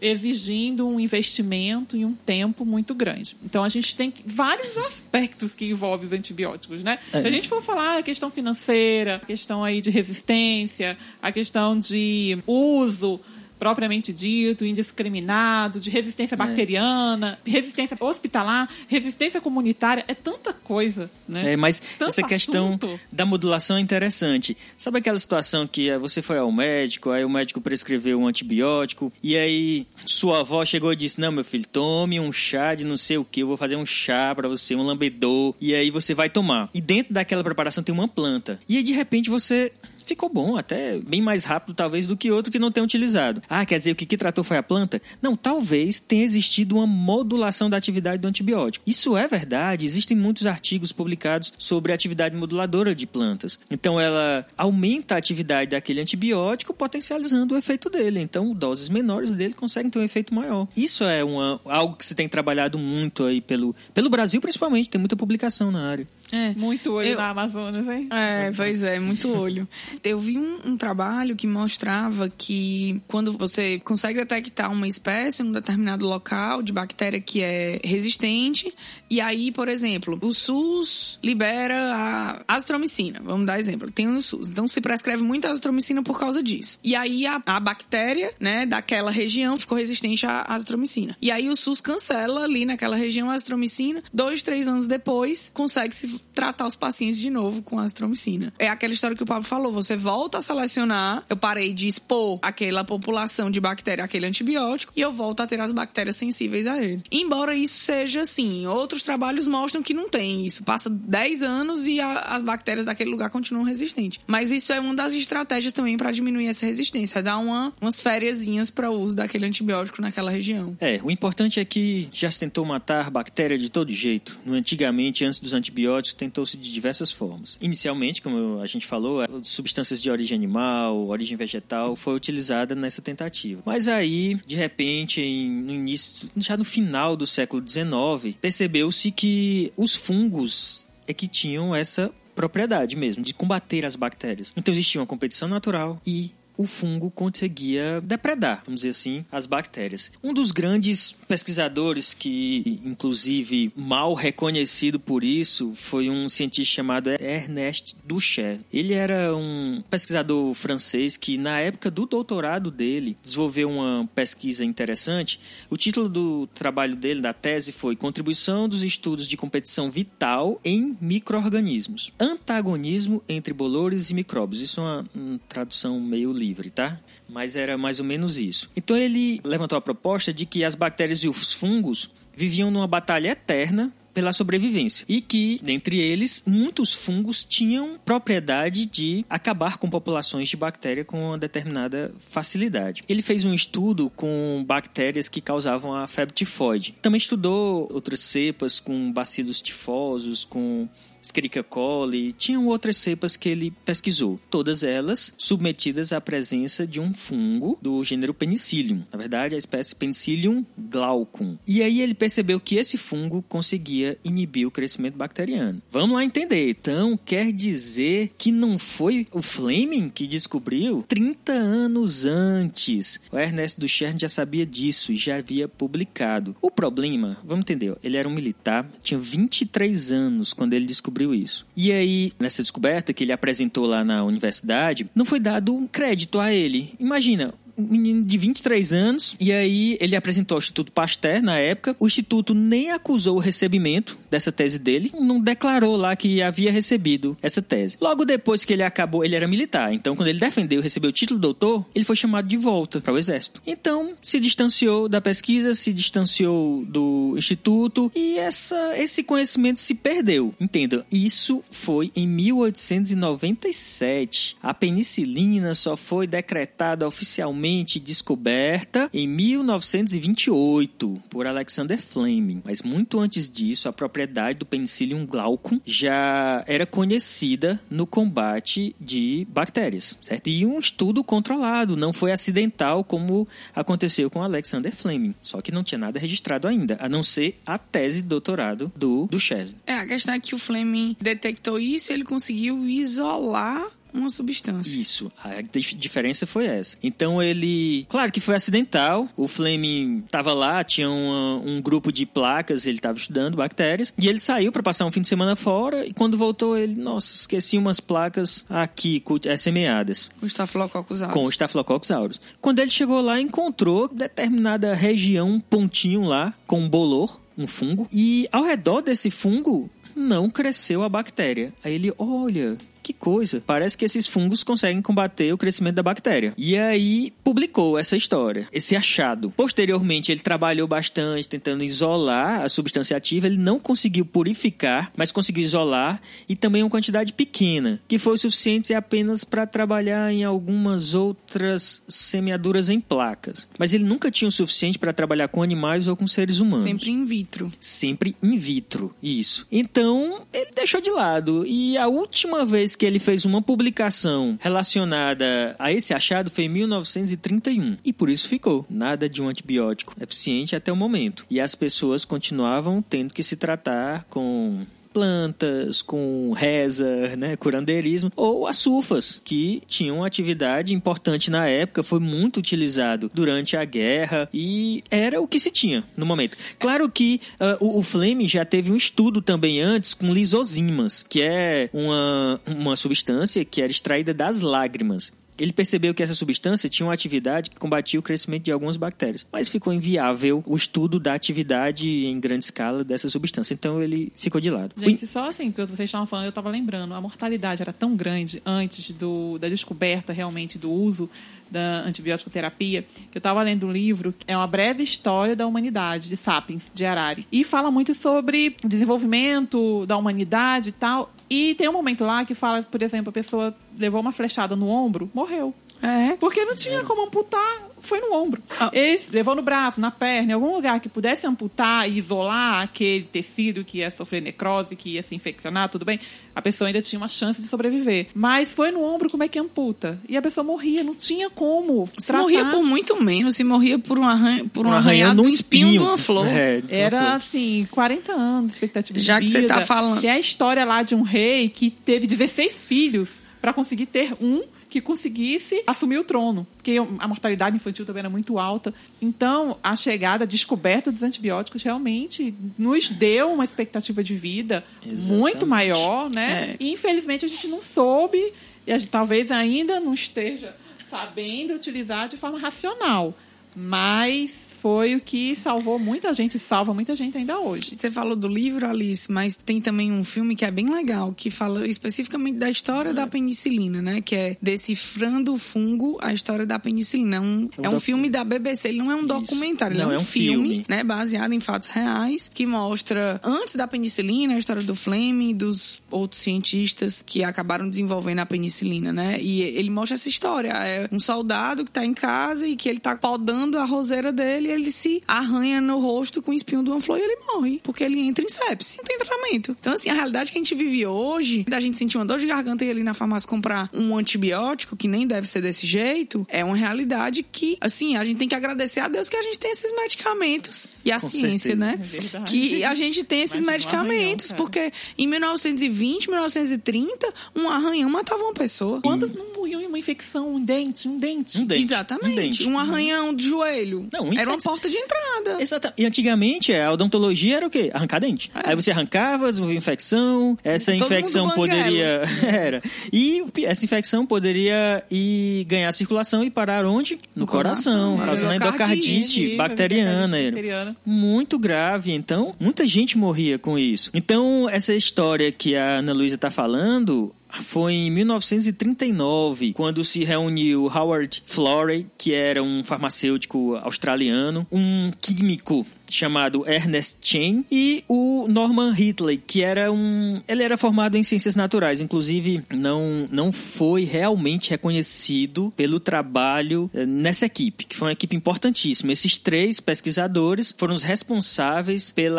exigindo um investimento e um tempo muito grande. Então a gente tem vários aspectos que envolvem os antibióticos, né? Se a gente for falar a questão financeira, a questão aí de resistência, a questão de uso propriamente dito, indiscriminado, de resistência bacteriana, resistência hospitalar, resistência comunitária, é tanta coisa, né? É, mas Tanto essa questão assunto. da modulação é interessante. Sabe aquela situação que eh, você foi ao médico, aí o médico prescreveu um antibiótico, e aí sua avó chegou e disse: Não, meu filho, tome um chá de não sei o que, eu vou fazer um chá pra você, um lambedor, e aí você vai tomar. E dentro daquela preparação tem uma planta. E aí de repente você. Ficou bom, até bem mais rápido, talvez, do que outro que não tem utilizado. Ah, quer dizer, o que, que tratou foi a planta? Não, talvez tenha existido uma modulação da atividade do antibiótico. Isso é verdade, existem muitos artigos publicados sobre a atividade moduladora de plantas. Então, ela aumenta a atividade daquele antibiótico, potencializando o efeito dele. Então, doses menores dele conseguem ter um efeito maior. Isso é uma, algo que se tem trabalhado muito aí pelo, pelo Brasil, principalmente, tem muita publicação na área. É. Muito olho Eu- na Amazonas, hein? É, pois é, muito olho. Eu vi um, um trabalho que mostrava que quando você consegue detectar uma espécie em um determinado local de bactéria que é resistente, e aí, por exemplo, o SUS libera a azitromicina, vamos dar exemplo, tem no SUS. Então se prescreve muita azitromicina por causa disso. E aí a, a bactéria, né, daquela região ficou resistente à azitromicina. E aí o SUS cancela ali naquela região a azitromicina, dois, três anos depois, consegue se tratar os pacientes de novo com azitromicina. É aquela história que o Pablo falou, você volta a selecionar, eu parei de expor aquela população de bactéria àquele antibiótico e eu volto a ter as bactérias sensíveis a ele. Embora isso seja assim, outros trabalhos mostram que não tem isso. Passa 10 anos e a- as bactérias daquele lugar continuam resistentes. Mas isso é uma das estratégias também para diminuir essa resistência, é dar uma, umas fériasinhas para o uso daquele antibiótico naquela região. É, o importante é que já se tentou matar bactéria de todo jeito. No antigamente, antes dos antibióticos, tentou-se de diversas formas. Inicialmente, como a gente falou, substâncias de origem animal, origem vegetal, foi utilizada nessa tentativa. Mas aí, de repente, em- no início, já no final do século XIX, percebeu-se que os fungos é que tinham essa propriedade mesmo de combater as bactérias. Então existia uma competição natural e o fungo conseguia depredar, vamos dizer assim, as bactérias. Um dos grandes pesquisadores que, inclusive, mal reconhecido por isso, foi um cientista chamado Ernest Ducher. Ele era um pesquisador francês que, na época do doutorado dele, desenvolveu uma pesquisa interessante. O título do trabalho dele, da tese, foi Contribuição dos estudos de competição vital em micro-organismos. Antagonismo entre bolores e micróbios. Isso é uma, uma tradução meio livre, tá? Mas era mais ou menos isso. Então ele levantou a proposta de que as bactérias e os fungos viviam numa batalha eterna pela sobrevivência e que, dentre eles, muitos fungos tinham propriedade de acabar com populações de bactéria com uma determinada facilidade. Ele fez um estudo com bactérias que causavam a febre tifoide. Também estudou outras cepas com bacilos tifosos, com Escherichia coli, tinham outras cepas que ele pesquisou, todas elas submetidas à presença de um fungo do gênero Penicillium, na verdade a espécie Penicillium glaucum. E aí ele percebeu que esse fungo conseguia inibir o crescimento bacteriano. Vamos lá entender. Então, quer dizer que não foi o Fleming que descobriu 30 anos antes. O Ernest Duchern já sabia disso e já havia publicado. O problema, vamos entender, ele era um militar, tinha 23 anos quando ele descobriu isso. E aí, nessa descoberta que ele apresentou lá na universidade, não foi dado um crédito a ele. Imagina, um menino de 23 anos, e aí ele apresentou ao Instituto Pasteur na época. O Instituto nem acusou o recebimento dessa tese dele, não declarou lá que havia recebido essa tese. Logo depois que ele acabou, ele era militar, então quando ele defendeu e recebeu o título doutor, ele foi chamado de volta para o exército. Então, se distanciou da pesquisa, se distanciou do instituto e essa, esse conhecimento se perdeu. Entenda, isso foi em 1897. A penicilina só foi decretada oficialmente descoberta em 1928 por Alexander Fleming. Mas muito antes disso, a propriedade do Penicillium glaucum já era conhecida no combate de bactérias, certo? E um estudo controlado, não foi acidental como aconteceu com Alexander Fleming. Só que não tinha nada registrado ainda, a não ser a tese de doutorado do, do Chesney. É, a questão é que o Fleming detectou isso ele conseguiu isolar uma substância. Isso, a dif- diferença foi essa. Então ele, claro que foi acidental, o Fleming estava lá, tinha uma- um grupo de placas, ele estava estudando bactérias, e ele saiu para passar um fim de semana fora, e quando voltou ele, nossa, esqueci umas placas aqui, eh, semeadas. O Staphylococcus aureus. Com o Staphylococcus aureus. Quando ele chegou lá, encontrou determinada região, um pontinho lá, com um bolor, um fungo, e ao redor desse fungo não cresceu a bactéria. Aí ele, olha, que coisa. Parece que esses fungos conseguem combater o crescimento da bactéria. E aí publicou essa história, esse achado. Posteriormente, ele trabalhou bastante tentando isolar a substância ativa. Ele não conseguiu purificar, mas conseguiu isolar e também uma quantidade pequena, que foi o suficiente apenas para trabalhar em algumas outras semeaduras em placas. Mas ele nunca tinha o suficiente para trabalhar com animais ou com seres humanos Sempre in vitro. sempre in vitro, isso. Então, ele deixou de lado. E a última vez que ele fez uma publicação relacionada a esse achado foi em 1931. E por isso ficou. Nada de um antibiótico eficiente até o momento. E as pessoas continuavam tendo que se tratar com plantas, com reza, né, curandeirismo, ou as sufas, que tinham uma atividade importante na época, foi muito utilizado durante a guerra e era o que se tinha no momento. Claro que uh, o, o Flame já teve um estudo também antes com lisozimas, que é uma, uma substância que era extraída das lágrimas. Ele percebeu que essa substância tinha uma atividade que combatia o crescimento de algumas bactérias, mas ficou inviável o estudo da atividade em grande escala dessa substância. Então ele ficou de lado. Gente, só assim, que vocês estavam falando, eu estava lembrando, a mortalidade era tão grande antes do, da descoberta realmente do uso da antibiótico terapia, que eu estava lendo um livro, é uma breve história da humanidade, de Sapiens, de Harari. E fala muito sobre o desenvolvimento da humanidade e tal. E tem um momento lá que fala, por exemplo, a pessoa levou uma flechada no ombro, morreu. É. Porque não tinha como amputar, foi no ombro. Ah. Ele levou no braço, na perna, em algum lugar que pudesse amputar e isolar aquele tecido que ia sofrer necrose, que ia se infeccionar, tudo bem. A pessoa ainda tinha uma chance de sobreviver. Mas foi no ombro, como é que amputa? E a pessoa morria, não tinha como. Se tratar. morria por muito menos, se morria por um, arranha, por um, Um arranhado num do espinho, de uma flor. É, de uma Era flor. assim, 40 anos, expectativa Já de que vida. você tá falando- Tem a história lá de um rei que teve 16 filhos para conseguir ter um que conseguisse assumir o trono, porque a mortalidade infantil também era muito alta. Então, a chegada, a descoberta dos antibióticos realmente nos deu uma expectativa de vida muito Exatamente. maior, né? É. E infelizmente a gente não soube e a gente talvez ainda não esteja sabendo utilizar de forma racional, mas foi o que salvou muita gente, salva muita gente ainda hoje. Você falou do livro, Alice, mas tem também um filme que é bem legal, que fala especificamente da história da penicilina, né? Que é Decifrando o Fungo, a história da penicilina. É um, É um é filme da BBC, ele não é um documentário, ele Não, é é um, um filme, filme. né? Baseado em fatos reais, que mostra antes da penicilina, a história do Fleming, dos outros cientistas que acabaram desenvolvendo a penicilina, né? E ele mostra essa história. É um soldado que tá em casa e que ele tá podando a roseira dele ele se arranha no rosto com o espinho de uma flor e ele morre, porque ele entra em sepse. Não tem tratamento. Então, assim, a realidade que a gente vive hoje, da gente sentir uma dor de garganta e ir ali na farmácia comprar um antibiótico, que nem deve ser desse jeito, é uma realidade que, assim, a gente tem que agradecer a Deus que a gente tem esses medicamentos. E a Com ciência, certeza. né? É verdade. Que a gente tem esses um medicamentos, arranhão, porque em 1920, 1930, um arranhão matava uma pessoa. Quantos não morriam em uma infecção, um dente, um dente? Um dente. Exatamente. Um dente. Um arranhão de joelho. Não, uma Era uma infecção. Porta de entrada. Exatamente. E antigamente a odontologia era o quê? Arrancar dente. Aí você arrancava, desenvolvia infecção, essa É. Todo infecção poderia. Era. E essa infecção poderia ir ganhar circulação e parar onde? No, No coração, coração. causando Endocardite, endocardite bacteriana. bacteriana. Muito grave. Então, muita gente morria com isso. Então, essa história que a Ana Luísa está falando. Foi em 1939, quando se reuniu Howard Florey, que era um farmacêutico australiano, um químico chamado Ernest Chain e o Norman Hitley, que era um, ele era formado em ciências naturais, inclusive não não foi realmente reconhecido pelo trabalho eh, nessa equipe, que foi uma equipe importantíssima. Esses três pesquisadores foram os responsáveis pelo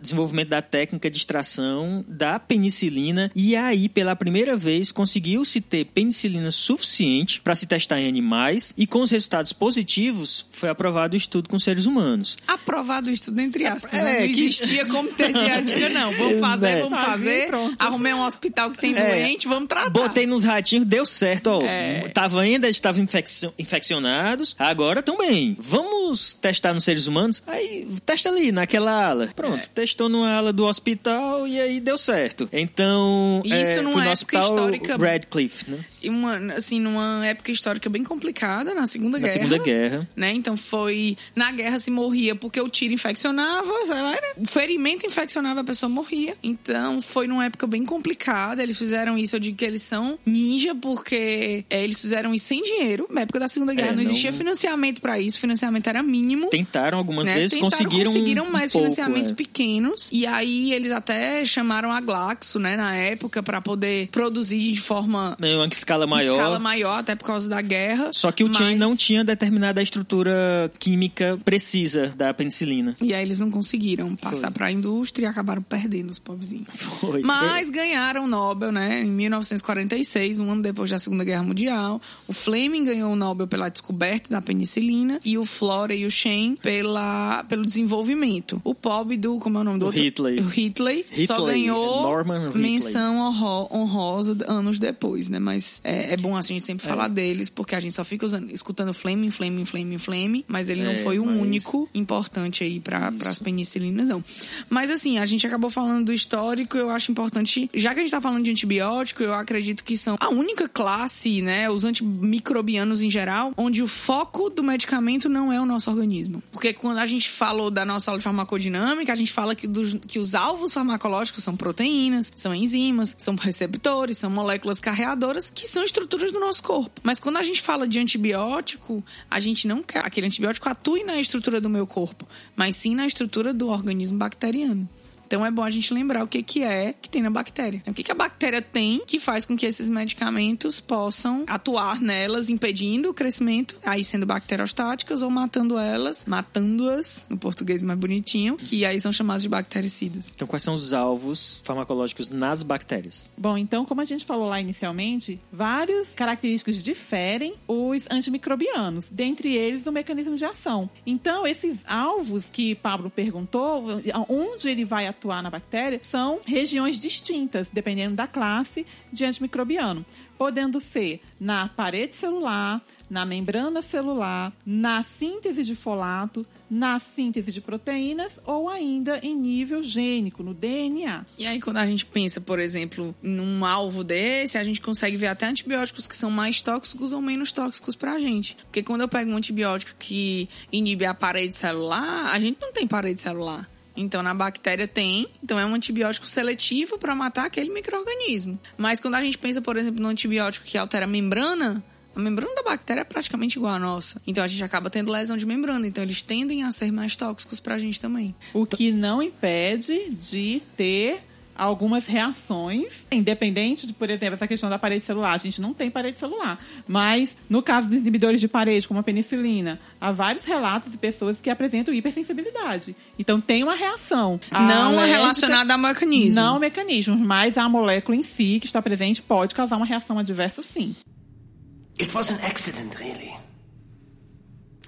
desenvolvimento da técnica de extração da penicilina e aí pela primeira vez conseguiu-se ter penicilina suficiente para se testar em animais e com os resultados positivos foi aprovado o estudo com seres humanos. Aprovado o estudo entre aspas. É, né? Não que- existia comitê de ética, não. Vamos fazer, É. vamos Fazer, pronto. Arrumei um hospital que tem É. doente, vamos tratar. Botei nos ratinhos, deu certo, ó. É. Tava ainda, estavam infeccio- infeccionados, agora estão bem. Vamos testar nos seres humanos? Aí, testa ali, naquela ala. Pronto, É. testou numa ala do hospital e aí deu certo. Então, Isso é, numa foi no época hospital histórica- Radcliffe, né? Uma, assim, numa época histórica bem complicada, na Segunda Na Guerra. Segunda Guerra. Né? Então foi. Na guerra se morria porque o tiro infeccionava, o ferimento infeccionava, a pessoa morria. Então foi numa época bem complicada. Eles fizeram isso, eu digo que eles são ninja, porque é, eles fizeram isso sem dinheiro. Na época da Segunda Guerra É, não não- existia financiamento para isso, o financiamento era mínimo. Tentaram algumas né? vezes, Tentaram, conseguiram. conseguiram um mais pouco, financiamentos é. pequenos. E aí eles até chamaram a Glaxo, né, na época, para poder produzir de forma Em uma escala maior. escala maior, até por causa da guerra. Só que o mas... Chen não tinha determinada estrutura química precisa da penicilina. E aí eles não conseguiram passar para a indústria e acabaram perdendo os pobrezinhos. Foi. Mas ganharam o Nobel, né? Em 1946, um ano depois da Segunda Guerra Mundial. O Fleming ganhou o Nobel pela descoberta da penicilina e o Flora e o Shen pela, pelo desenvolvimento. O pobre do, como é o nome do O outro? Hitley. O Hitley, só Hitley, ganhou Norman Hitley. menção honro- honrosa anos depois, né? Mas é, é bom a gente sempre falar deles, porque a gente só fica usando, escutando Fleming, Fleming, Fleming, Fleming, mas ele não É, foi o mas- único importante aí para as penicilinas, não. Mas assim, a gente acabou falando do histórico, eu acho importante, já que a gente tá falando de antibiótico, eu acredito que são a única classe, né, os antimicrobianos em geral, onde o foco do medicamento não é o nosso organismo. Porque quando a gente falou da nossa aula de farmacodinâmica, a gente fala que, dos- que os alvos farmacológicos são proteínas, são enzimas, são receptores, são moléculas carreadoras, que são estruturas do nosso corpo. Mas quando a gente fala de antibiótico, a gente não quer que aquele antibiótico atue na estrutura do meu corpo, mas sim na estrutura do organismo bacteriano. Então é bom a gente lembrar o que, que é que tem na bactéria. O que, que a bactéria tem que faz com que esses medicamentos possam atuar nelas, impedindo o crescimento, aí sendo bacteriostáticas ou matando elas, matando-as, no português mais bonitinho, que aí são chamados de bactericidas. Então, quais são os alvos farmacológicos nas bactérias? Bom, então, como a gente falou lá inicialmente, várias características diferem os antimicrobianos, dentre eles o mecanismo de ação. Então, esses alvos que Pablo perguntou, onde ele vai atuar na bactéria, são regiões distintas, dependendo da classe de antimicrobiano, podendo ser na parede celular, na membrana celular, na síntese de folato, na síntese de proteínas ou ainda em nível gênico, no DNA. E aí, quando a gente pensa, por exemplo, num alvo desse, a gente consegue ver até antibióticos que são mais tóxicos ou menos tóxicos pra gente. Porque quando eu pego um antibiótico que inibe a parede celular, a gente não tem parede celular. Então, na bactéria tem. Então, é um antibiótico seletivo para matar aquele microorganismo. Mas quando a gente pensa, por exemplo, num antibiótico que altera a membrana, a membrana da bactéria é praticamente igual à nossa. Então, a gente acaba tendo lesão de membrana. Então, eles tendem a ser mais tóxicos pra gente também. O que não impede de ter algumas reações, independente de, por exemplo, essa questão da parede celular. A gente não tem parede celular. Mas, no caso dos inibidores de parede, como a penicilina, há vários relatos de pessoas que apresentam hipersensibilidade. Então, tem uma reação. não alérgica, relacionada ao mecanismo. Não mecanismos, mas a molécula em si, que está presente, pode causar uma reação adversa, sim. It was an accident, really.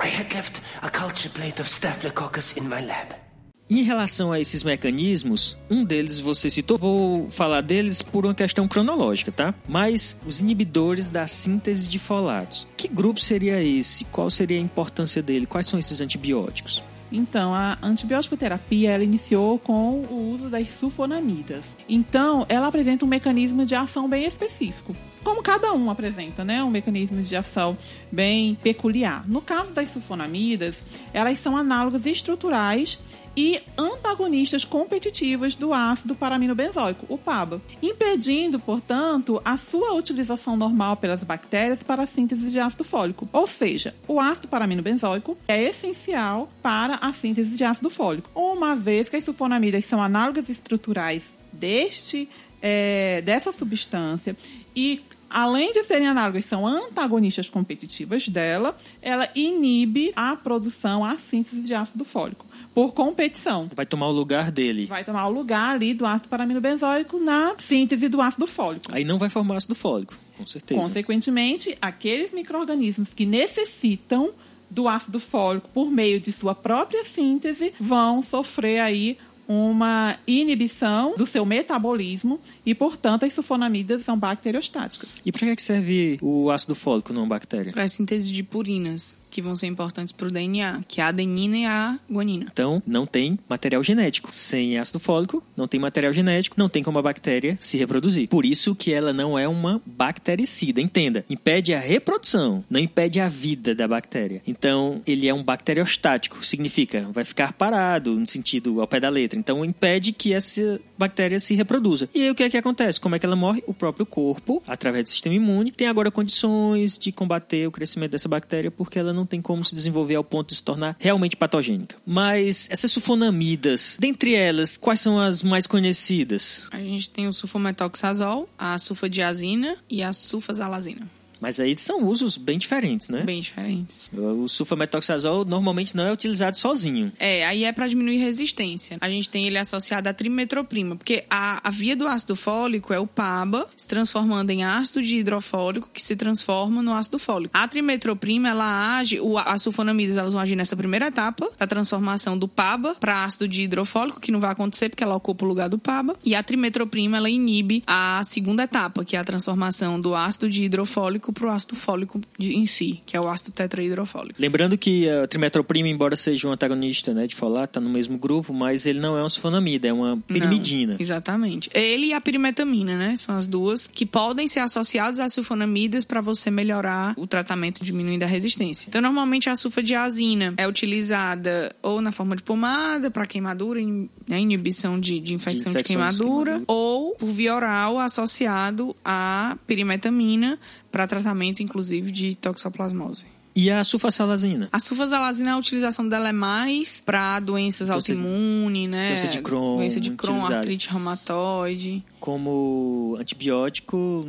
I had left a culture plate of Staphylococcus in my lab. Em relação a esses mecanismos, um deles você citou, vou falar deles por uma questão cronológica, tá? Mas os inibidores da síntese de folatos. Que grupo seria esse? Qual seria a importância dele? Quais são esses antibióticos? Então, a antibiótico terapia ela iniciou com o uso das sulfonamidas. Então, ela apresenta um mecanismo de ação bem específico. Como cada um apresenta, né? Um mecanismo de ação bem peculiar. No caso das sulfonamidas, elas são análogas estruturais e antagonistas competitivas do ácido paraminobenzoico, o PABA, impedindo, portanto, a sua utilização normal pelas bactérias para a síntese de ácido fólico. Ou seja, o ácido paraminobenzoico é essencial para a síntese de ácido fólico, uma vez que as sulfonamidas são análogas estruturais deste é, dessa substância e além de serem análogas, são antagonistas competitivas dela, ela inibe a produção, a síntese de ácido fólico por competição. Vai tomar o lugar dele. Vai tomar o lugar ali do ácido paraminobenzoico na síntese do ácido fólico. Aí não vai formar ácido fólico, com certeza. Consequentemente, aqueles micro-organismos que necessitam do ácido fólico por meio de sua própria síntese vão sofrer aí uma inibição do seu metabolismo e, portanto, as sulfonamidas são bacteriostáticas. E para que serve o ácido fólico numa bactéria? Para a síntese de purinas, que vão ser importantes para o DNA, que é a adenina e a guanina. Então, não tem material genético. Sem ácido fólico, não tem material genético, não tem como a bactéria se reproduzir. Por isso que ela não é uma bactericida, entenda. Impede a reprodução, não impede a vida da bactéria. Então, ele é um bacteriostático, significa vai ficar parado no sentido ao pé da letra. Então, impede que essa bactéria se reproduza. E aí, o que é que acontece? Como é que ela morre? O próprio corpo, através do sistema imune, tem agora condições de combater o crescimento dessa bactéria porque ela não tem como se desenvolver ao ponto de se tornar realmente patogênica. Mas essas sulfonamidas, dentre elas, quais são as mais conhecidas? A gente tem o sulfametoxazol, a sulfadiazina e a sulfazalazina. Mas aí são usos bem diferentes, né? Bem diferentes. O sulfametoxazol normalmente não é utilizado sozinho. É, aí é para diminuir resistência. A gente tem ele associado à trimetroprima, porque a, a via do ácido fólico é o PABA, se transformando em ácido de hidrofólico, que se transforma no ácido fólico. A trimetroprima, ela age, o, as sulfonamidas, elas vão agir nessa primeira etapa, da transformação do PABA para ácido de hidrofólico, que não vai acontecer porque ela ocupa o lugar do PABA. E a trimetroprima, ela inibe a segunda etapa, que é a transformação do ácido de hidrofólico para o ácido fólico de, em si, que é o ácido tetrahidrofólico. Lembrando que a trimetroprima, embora seja um antagonista né, de folato, está no mesmo grupo, mas ele não é uma sulfonamida, é uma pirimidina. Não, exatamente. Ele e a pirimetamina, né? São as duas que podem ser associadas às sulfonamidas para você melhorar o tratamento diminuindo a resistência. Então, normalmente a sulfadiazina é utilizada ou na forma de pomada para queimadura, né, inibição de, de infecção de, de queimadura, de queimadura, ou por via oral associado à pirimetamina para tratamento, inclusive, de toxoplasmose. E a sulfasalazina? A sulfasalazina, a utilização dela é mais para doenças autoimunes, né? Doença de Crohn. Doença de Crohn, artrite reumatoide como antibiótico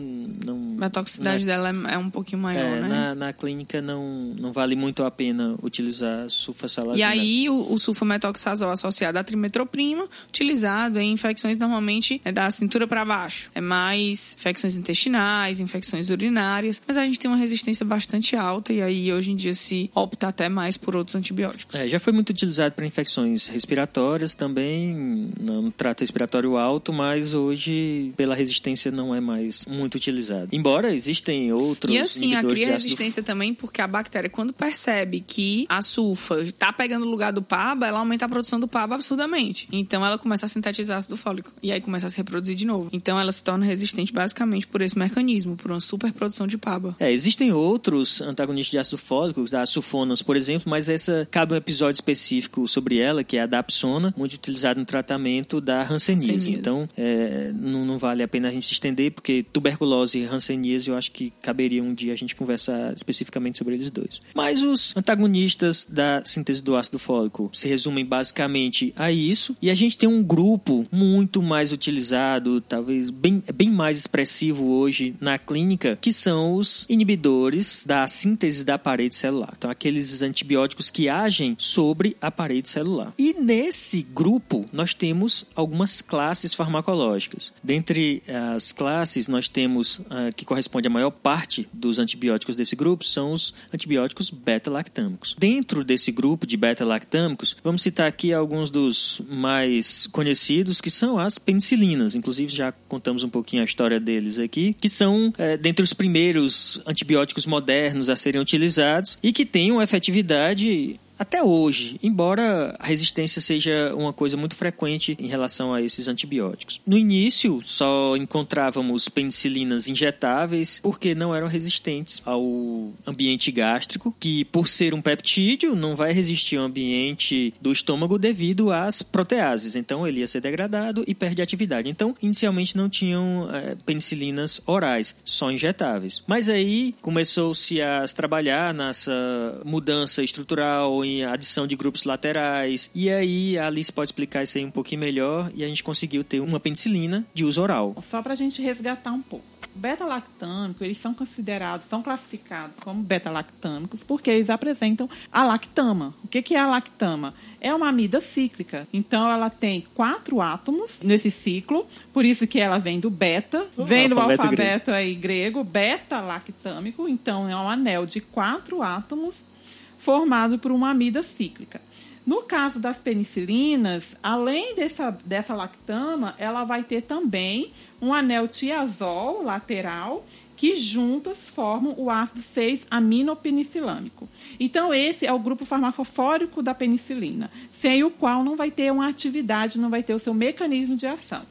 não a toxicidade na, dela é um pouquinho maior é, né? na, na, clínica não, não vale muito a pena utilizar sulfasalazina e aí o, o sulfametoxazol associado à trimetroprima utilizado em infecções normalmente é da cintura para baixo. É mais infecções intestinais infecções urinárias mas a gente tem uma resistência bastante alta e aí hoje em dia se opta até mais por outros antibióticos. É, já foi muito utilizado para infecções respiratórias também no trato respiratório alto mas hoje pela resistência não é mais muito utilizado. Embora existem outros E assim, a cria resistência também porque a bactéria, quando percebe que a sulfa está pegando o lugar do PABA, ela aumenta a produção do PABA absurdamente. Então ela começa a sintetizar ácido fólico e aí começa a se reproduzir de novo. Então ela se torna resistente basicamente por esse mecanismo, por uma superprodução de PABA. É, existem outros antagonistas de ácido fólico, da sulfonas, por exemplo, mas essa cabe um episódio específico sobre ela, que é a dapsona, muito utilizada no tratamento da hanseníase. hanseníase. Então, é, não, não, vale a pena a gente se estender, porque tuberculose e hanseníase eu acho que caberia um dia a gente conversar especificamente sobre eles dois. Mas os antagonistas da síntese do ácido fólico se resumem basicamente a isso, e a gente tem um grupo muito mais utilizado, talvez bem, bem mais expressivo hoje na clínica, que são os inibidores da síntese da parede celular. Então, aqueles antibióticos que agem sobre a parede celular. E nesse grupo, nós temos algumas classes farmacológicas. Dentre as classes, nós temos uh, que corresponde à maior parte dos antibióticos desse grupo são os antibióticos beta-lactâmicos. Dentro desse grupo de beta-lactâmicos, vamos citar aqui alguns dos mais conhecidos, que são as penicilinas. Inclusive, já contamos um pouquinho a história deles aqui, que são uh, dentre os primeiros antibióticos modernos a serem utilizados e que têm uma efetividade até hoje, embora a resistência seja uma coisa muito frequente em relação a esses antibióticos. No início, só encontrávamos penicilinas injetáveis porque não eram resistentes ao ambiente gástrico, que por ser um peptídeo não vai resistir ao ambiente do estômago devido às proteases. Então ele ia ser degradado e perde atividade. Então, inicialmente não tinham é, penicilinas orais, só injetáveis. Mas aí começou-se a trabalhar nessa mudança estrutural em adição de grupos laterais. E aí a Alice pode explicar isso aí um pouquinho melhor e a gente conseguiu ter uma penicilina de uso oral. Só para a gente resgatar um pouco. Beta-lactâmico, eles são considerados, são classificados como beta-lactâmicos porque eles apresentam a lactama. O que é a lactama? É uma amida cíclica. Então, ela tem quatro átomos nesse ciclo, por isso que ela vem do beta, vem do alfabeto, alfabeto grego. aí grego, beta-lactâmico. Então, é um anel de quatro átomos formado por uma amida cíclica. No caso das penicilinas, além dessa, dessa lactama, ela vai ter também um anel tiazol lateral que juntas formam o ácido 6-aminopenicilâmico. Então, esse é o grupo farmacofórico da penicilina, sem o qual não vai ter uma atividade, não vai ter o seu mecanismo de ação.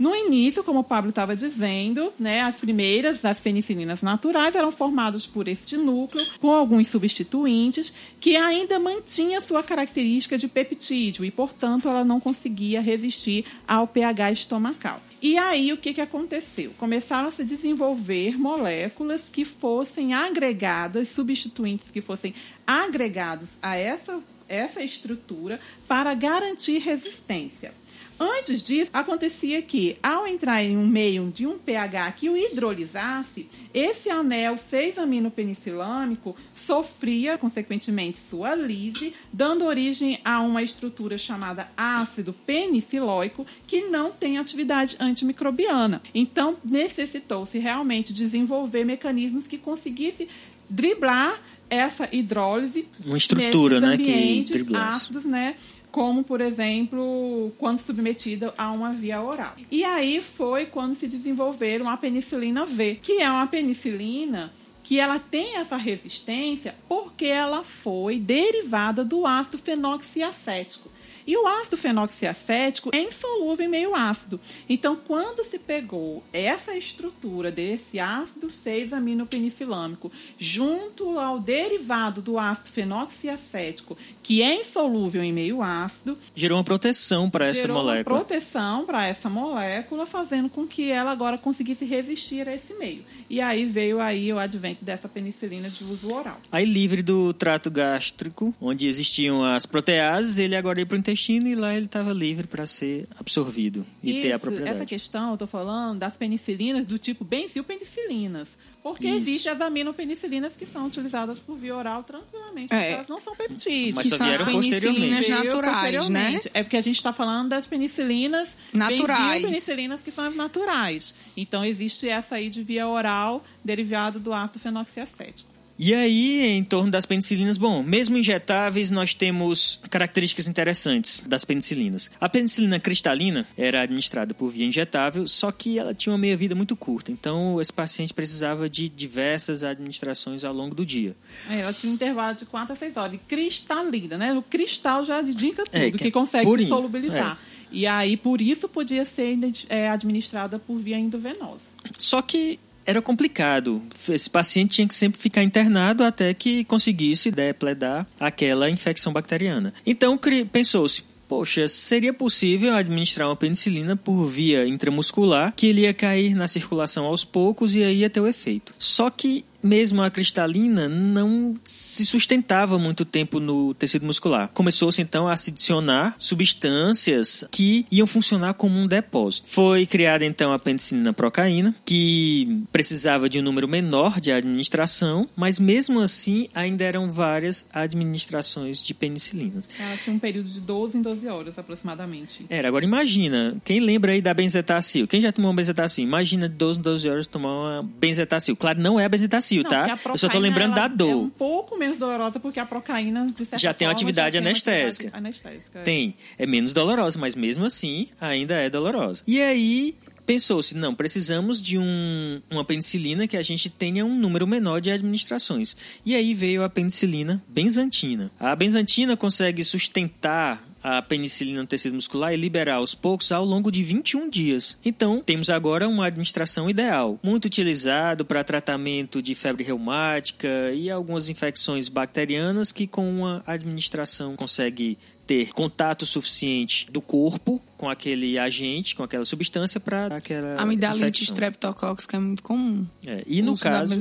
No início, como o Pablo estava dizendo, né, as primeiras, as penicilinas naturais, eram formadas por este núcleo, com alguns substituintes, que ainda mantinha sua característica de peptídeo e, portanto, ela não conseguia resistir ao pH estomacal. E aí, o que, que aconteceu? Começaram a se desenvolver moléculas que fossem agregadas, substituintes que fossem agregados a essa, essa estrutura para garantir resistência. Antes disso, acontecia que, ao entrar em um meio de um pH que o hidrolizasse, esse anel 6-aminopenicilâmico sofria, consequentemente, sua lise, dando origem a uma estrutura chamada ácido penicilóico, que não tem atividade antimicrobiana. Então, necessitou-se realmente desenvolver mecanismos que conseguissem driblar essa hidrólise Uma estrutura, né, que driblasse. ácidos, né? Como, por exemplo, quando submetida a uma via oral. E aí foi quando se desenvolveram a penicilina V, que é uma penicilina que ela tem essa resistência porque ela foi derivada do ácido fenoxiacético. E o ácido fenoxiacético é insolúvel em meio ácido. Então, quando se pegou essa estrutura desse ácido 6-aminopenicilâmico junto ao derivado do ácido fenoxiacético, que é insolúvel em meio ácido, Gerou uma proteção para essa gerou molécula. uma proteção para essa molécula, fazendo com que ela agora conseguisse resistir a esse meio. E aí veio aí o advento dessa penicilina de uso oral. Aí livre do trato gástrico, onde existiam as proteases, ele agora ia para o intestino e lá ele estava livre para ser absorvido e ter a Isso, propriedade. Essa questão, eu estou falando das penicilinas do tipo benzilpenicilinas. Porque Isso. existem as aminopenicilinas que são utilizadas por via oral tranquilamente. É. Elas não são peptídeos. Mas que são as penicilinas naturais, né? É porque a gente está falando das penicilinas Naturais. penicilinas que são as naturais. Então existe essa aí de via oral derivada do ácido fenoxiacético. E aí, em torno das penicilinas, bom, mesmo injetáveis, nós temos características interessantes das penicilinas. A penicilina cristalina era administrada por via injetável, só que ela tinha uma meia-vida muito curta. Então, esse paciente precisava de diversas administrações ao longo do dia. É, ela tinha um intervalo de 4 a 6 horas. E cristalina, né? O cristal já indica tudo, É, que, que é consegue purinho, solubilizar. E aí, por isso, podia ser é, administrada por via endovenosa. Só que era complicado. Esse paciente tinha que sempre ficar internado até que conseguisse depledar aquela infecção bacteriana. Então pensou-se, poxa, seria possível administrar uma penicilina por via intramuscular, que ele ia cair na circulação aos poucos e aí ia ter o efeito. Só que mesmo a cristalina não se sustentava muito tempo no tecido muscular. Começou-se então a se adicionar substâncias que iam funcionar como um depósito. Foi criada então a penicilina procaína, que precisava de um número menor de administração, mas mesmo assim ainda eram várias administrações de penicilina. Ela tinha um período de 12 em 12 horas, aproximadamente. Era, agora imagina, quem lembra aí da benzetacil? Quem já tomou uma benzetacil? Imagina de 12 em 12 horas tomar uma benzetacil. Claro, não é a benzetacil, Não, tá? Eu só tô lembrando da dor. É um pouco menos dolorosa porque a procaína, de certa Já tem forma, atividade já tem anestésica. atividade anestésica. é. Tem. É menos dolorosa, mas mesmo assim ainda é dolorosa. E aí pensou-se, não, precisamos de um, uma penicilina que a gente tenha um número menor de administrações. E aí veio a penicilina benzantina. A benzantina consegue sustentar a penicilina no tecido muscular e liberar aos poucos ao longo de 21 dias. Então, temos agora uma administração ideal, muito utilizado para tratamento de febre reumática e algumas infecções bacterianas que com uma administração consegue ter contato suficiente do corpo com aquele agente, com aquela substância para aquela Amidalite que é muito comum. É, e no caso,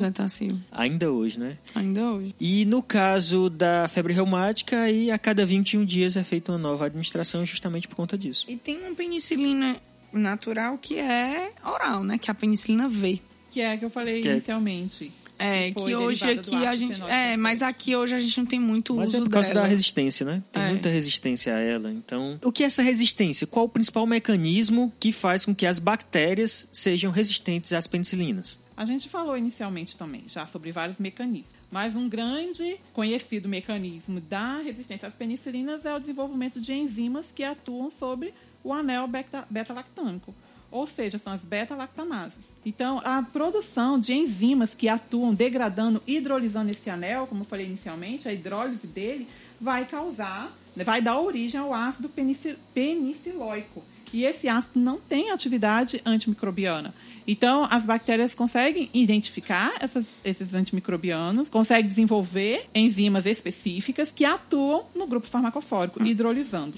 ainda hoje, né? ainda hoje. E no caso da febre reumática, aí a cada 21 dias é feita uma nova administração justamente por conta disso. E tem uma penicilina natural que é oral, né? Que é a penicilina V. Que é a que eu falei Que é- inicialmente. É, Foi que hoje aqui a gente. É, mas aqui hoje a gente não tem muito Mas uso é por causa dela. da resistência, né? Tem É. muita resistência a ela. Então, o que é essa resistência? Qual o principal mecanismo que faz com que as bactérias sejam resistentes às penicilinas? A gente falou inicialmente também já sobre vários mecanismos, mas um grande conhecido mecanismo da resistência às penicilinas é o desenvolvimento de enzimas que atuam sobre o anel beta- beta-lactâmico, ou seja, são as beta-lactamases. Então, a produção de enzimas que atuam degradando, hidrolisando esse anel, como eu falei inicialmente, a hidrólise dele vai causar, vai dar origem ao ácido penici- penicilóico. e esse ácido não tem atividade antimicrobiana. Então, as bactérias conseguem identificar essas, esses antimicrobianos, conseguem desenvolver enzimas específicas que atuam no grupo farmacofórico, hidrolisando.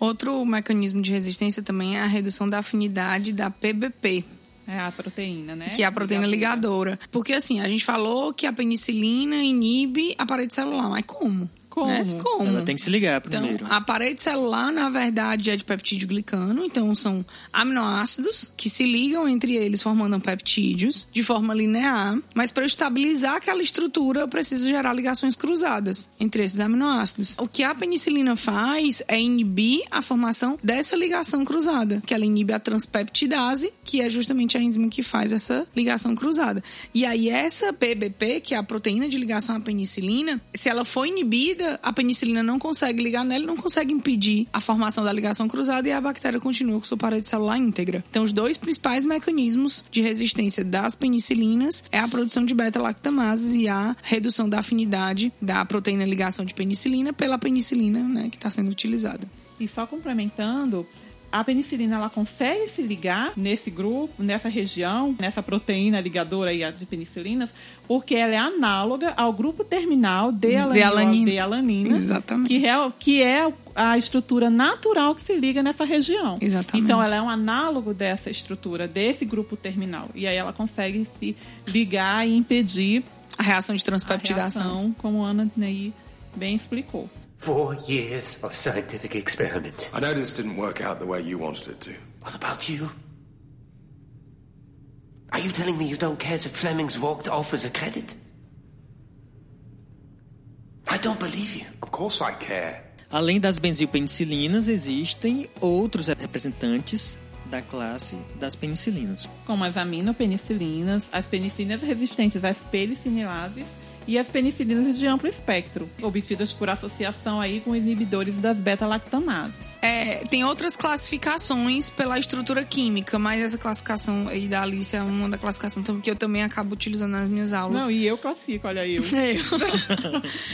Outro mecanismo de resistência também é a redução da afinidade da PBP, É a proteína, né? que é a proteína ligadora. Porque assim, a gente falou que a penicilina inibe a parede celular, mas como? Como? Né? Como? Ela tem que se ligar Então, primeiro. a parede celular, na verdade, é de peptídeo glicano. Então, são aminoácidos que se ligam entre eles, formando peptídeos de forma linear. Mas, para eu estabilizar aquela estrutura, eu preciso gerar ligações cruzadas entre esses aminoácidos. O que a penicilina faz é inibir a formação dessa ligação cruzada, que ela inibe a transpeptidase, que é justamente a enzima que faz essa ligação cruzada. E aí, essa PBP, que é a proteína de ligação à penicilina, se ela for inibida, a penicilina não consegue ligar nela, não consegue impedir a formação da ligação cruzada e a bactéria continua com sua parede celular íntegra. Então, os dois principais mecanismos de resistência das penicilinas é a produção de beta-lactamases e a redução da afinidade da proteína ligação de penicilina pela penicilina, né, que está sendo utilizada. E só complementando, a penicilina ela consegue se ligar nesse grupo, nessa região, nessa proteína ligadora aí de penicilinas, porque ela é análoga ao grupo terminal de alanina. de alanina, Exatamente. que é, que é a estrutura natural que se liga nessa região. Exatamente. Então ela é um análogo dessa estrutura, desse grupo terminal. E aí ela consegue se ligar e impedir A reação de a transpeptidação. reação, como a Ana Ney bem explicou. Four years of scientific experiment. I know this didn't work out the way you wanted it to. What about you? Are you telling me you don't care if Fleming's walked off as a credit? I don't believe you. Of course I care. Além das benzilpenicilinas, existem outros representantes da classe das penicilinas. como as aminopenicilinas, as penicilinas resistentes às penicilinases e as penicilinas de amplo espectro, obtidas por associação aí com inibidores das beta-lactamases. É, tem outras classificações pela estrutura química, mas essa classificação aí da Alice é uma da classificação que eu também acabo utilizando nas minhas aulas. Não, e eu classifico, olha eu.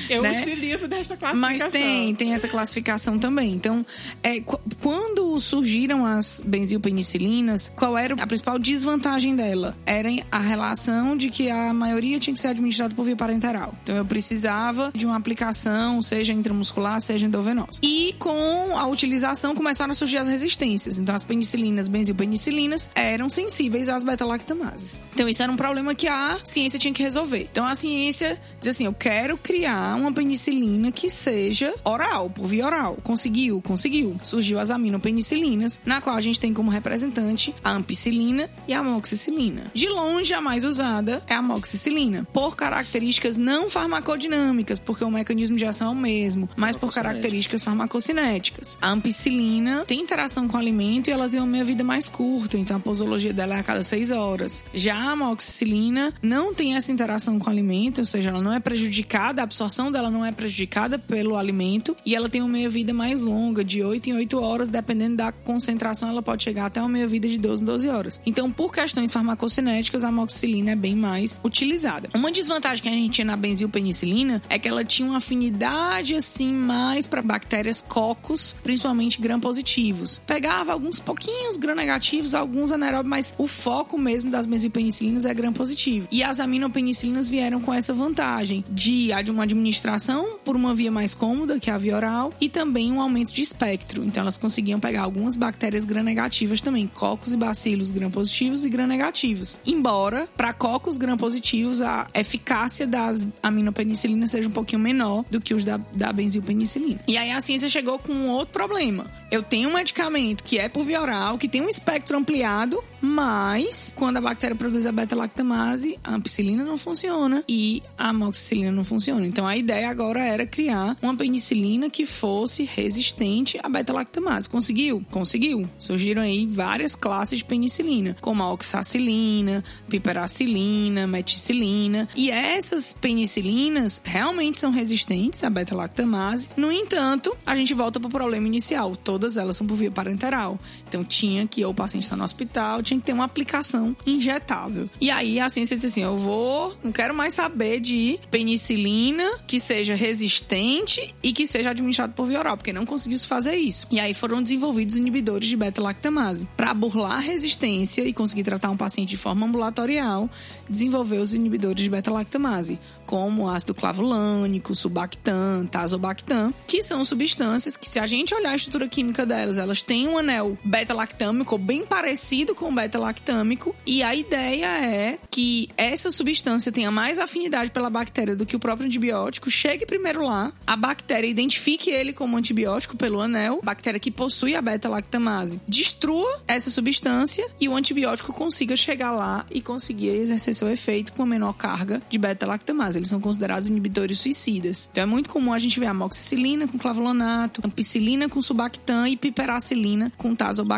Eu Né? utilizo desta classificação. Mas tem, tem essa classificação também. Então, é, qu- quando surgiram as benzilpenicilinas, qual era a principal desvantagem dela? Era a relação de que a maioria tinha que ser administrada por via parenteral. Então, eu precisava de uma aplicação, seja intramuscular, seja endovenosa. E com a utilização começaram a surgir as resistências. Então, as penicilinas, benzilpenicilinas, eram sensíveis às beta-lactamases. Então, isso era um problema que a ciência tinha que resolver. Então, a ciência diz assim: eu quero criar uma penicilina que seja oral, por via oral. Conseguiu, conseguiu. Surgiu as aminopenicilinas, na qual a gente tem como representante a ampicilina e a amoxicilina. De longe, a mais usada é a amoxicilina, por características não farmacodinâmicas, porque o mecanismo de ação é o mesmo, mas por características farmacocinéticas. A ampicilina tem interação com o alimento e ela tem uma meia-vida mais curta, então a posologia dela é a cada seis horas. Já a amoxicilina não tem essa interação com o alimento, ou seja, ela não é prejudicada, a absorção dela não é prejudicada pelo alimento e ela tem uma meia-vida mais longa, de 8 em 8 horas, dependendo da concentração, ela pode chegar até uma meia-vida de 12 em 12 horas. Então, por questões farmacocinéticas, a amoxicilina é bem mais utilizada. Uma desvantagem que a gente tinha na benzilpenicilina é que ela tinha uma afinidade assim mais para bactérias cocos, principalmente gram-positivos. Pegava alguns pouquinhos gram-negativos, alguns anaeróbios, mas o foco mesmo das benzilpenicilinas é gram-positivo. E as aminopenicilinas vieram com essa vantagem de uma administração por uma via mais cômoda, que é a via oral, e também um aumento de espectro. Então elas conseguiam pegar algumas bactérias gram-negativas também, cocos e bacilos gram-positivos e gram-negativos. Embora, para cocos gram-positivos, a eficácia das aminopenicilinas seja um pouquinho menor do que os da, da benzilpenicilina. E aí a ciência chegou com outro problema. time. Eu tenho um medicamento que é por via oral, que tem um espectro ampliado, mas quando a bactéria produz a beta-lactamase, a ampicilina não funciona e a amoxicilina não funciona. Então a ideia agora era criar uma penicilina que fosse resistente à beta-lactamase. Conseguiu? Conseguiu. Surgiram aí várias classes de penicilina, como a oxacilina, piperacilina, meticilina. E essas penicilinas realmente são resistentes à beta-lactamase. No entanto, a gente volta para o problema inicial. Todas todas elas são por via parenteral. Então tinha que, ou o paciente está no hospital, tinha que ter uma aplicação injetável. E aí a ciência disse assim: eu vou, não quero mais saber de penicilina que seja resistente e que seja administrado por via oral, porque não conseguiu se fazer isso. E aí foram desenvolvidos inibidores de beta-lactamase. Para burlar a resistência e conseguir tratar um paciente de forma ambulatorial, desenvolveu os inibidores de beta-lactamase, como ácido clavulânico, subactam, tazobactam, que são substâncias que, se a gente olhar a estrutura química delas, elas têm um anel beta-lactâmico bem parecido com o beta-lactâmico, e a ideia é que essa substância tenha mais afinidade pela bactéria do que o próprio antibiótico, chegue primeiro lá, a bactéria identifique ele como antibiótico pelo anel, bactéria que possui a beta-lactamase, destrua essa substância e o antibiótico consiga chegar lá e conseguir exercer seu efeito com a menor carga de beta-lactamase. Eles são considerados inibidores suicidas. Então é muito comum a gente ver amoxicilina com clavulanato, ampicilina com subactam e piperacilina com tazobactam,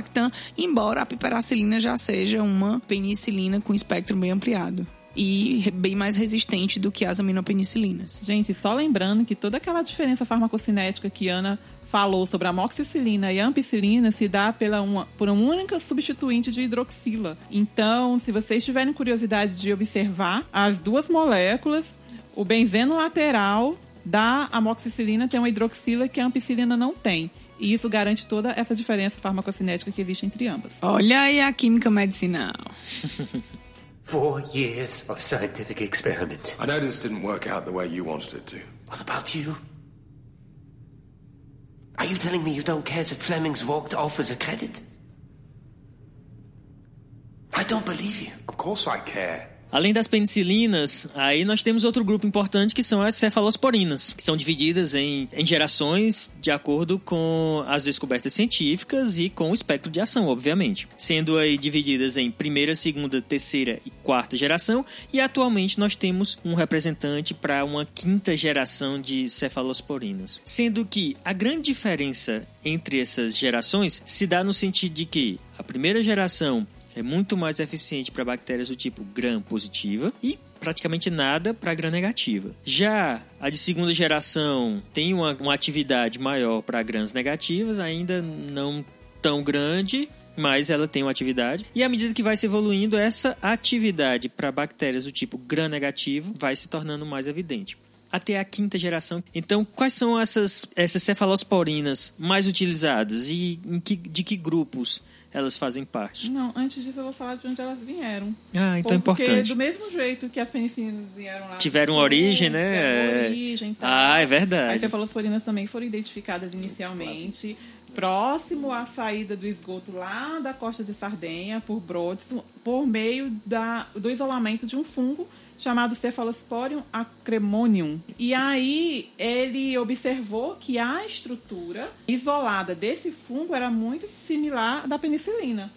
embora a piperacilina já seja uma penicilina com espectro bem ampliado e bem mais resistente do que as aminopenicilinas. Gente, só lembrando que toda aquela diferença farmacocinética que Ana falou sobre a amoxicilina e a ampicilina se dá pela uma, por uma única substituinte de hidroxila. Então, se vocês tiverem curiosidade de observar as duas moléculas, o benzeno lateral da amoxicilina tem uma hidroxila que a ampicilina não tem. E isso garante toda essa diferença farmacocinética que existe entre ambas. Olha aí a química medicinal. Four years of scientific experiment. I know this didn't work out the way you wanted it to. What about you? Are you telling me you don't care if Fleming's walked off as a credit? I don't believe you. Of course I care. Além das penicilinas, aí nós temos outro grupo importante que são as cefalosporinas, que são divididas em, em gerações de acordo com as descobertas científicas e com o espectro de ação, obviamente. Sendo aí divididas em primeira, segunda, terceira e quarta geração, e atualmente nós temos um representante para uma quinta geração de cefalosporinas. Sendo que a grande diferença entre essas gerações se dá no sentido de que a primeira geração é muito mais eficiente para bactérias do tipo gram positiva e praticamente nada para gram negativa. Já a de segunda geração tem uma, uma atividade maior para grãos negativas, ainda não tão grande, mas ela tem uma atividade. E à medida que vai se evoluindo, essa atividade para bactérias do tipo gram negativo vai se tornando mais evidente até a quinta geração. Então, quais são essas, essas cefalosporinas mais utilizadas e que, de que grupos elas fazem parte? Não, antes disso eu vou falar de onde elas vieram. Ah, então é Porque importante. do mesmo jeito que as penicilinas vieram lá. Tiveram sul, origem, né? Tiveram origem, tal. Ah, é verdade. As cefalosporinas também foram identificadas inicialmente próximo à saída do esgoto lá da costa de Sardenha, por Brodes, por meio da, do isolamento de um fungo chamado Cephalosporium acremonium. E aí ele observou que a estrutura isolada desse fungo era muito similar à da penicilina.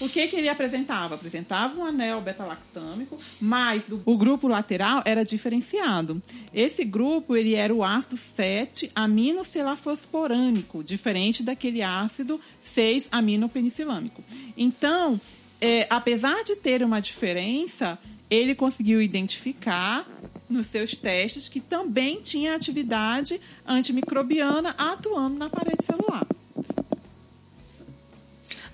O que, que ele apresentava? Apresentava um anel beta-lactâmico, mas o, grupo lateral era diferenciado. Esse grupo ele era o ácido 7 aminocelafosporânico, diferente daquele ácido 6 aminopenicilâmico. Então, é, apesar de ter uma diferença, ele conseguiu identificar nos seus testes que também tinha atividade antimicrobiana atuando na parede celular.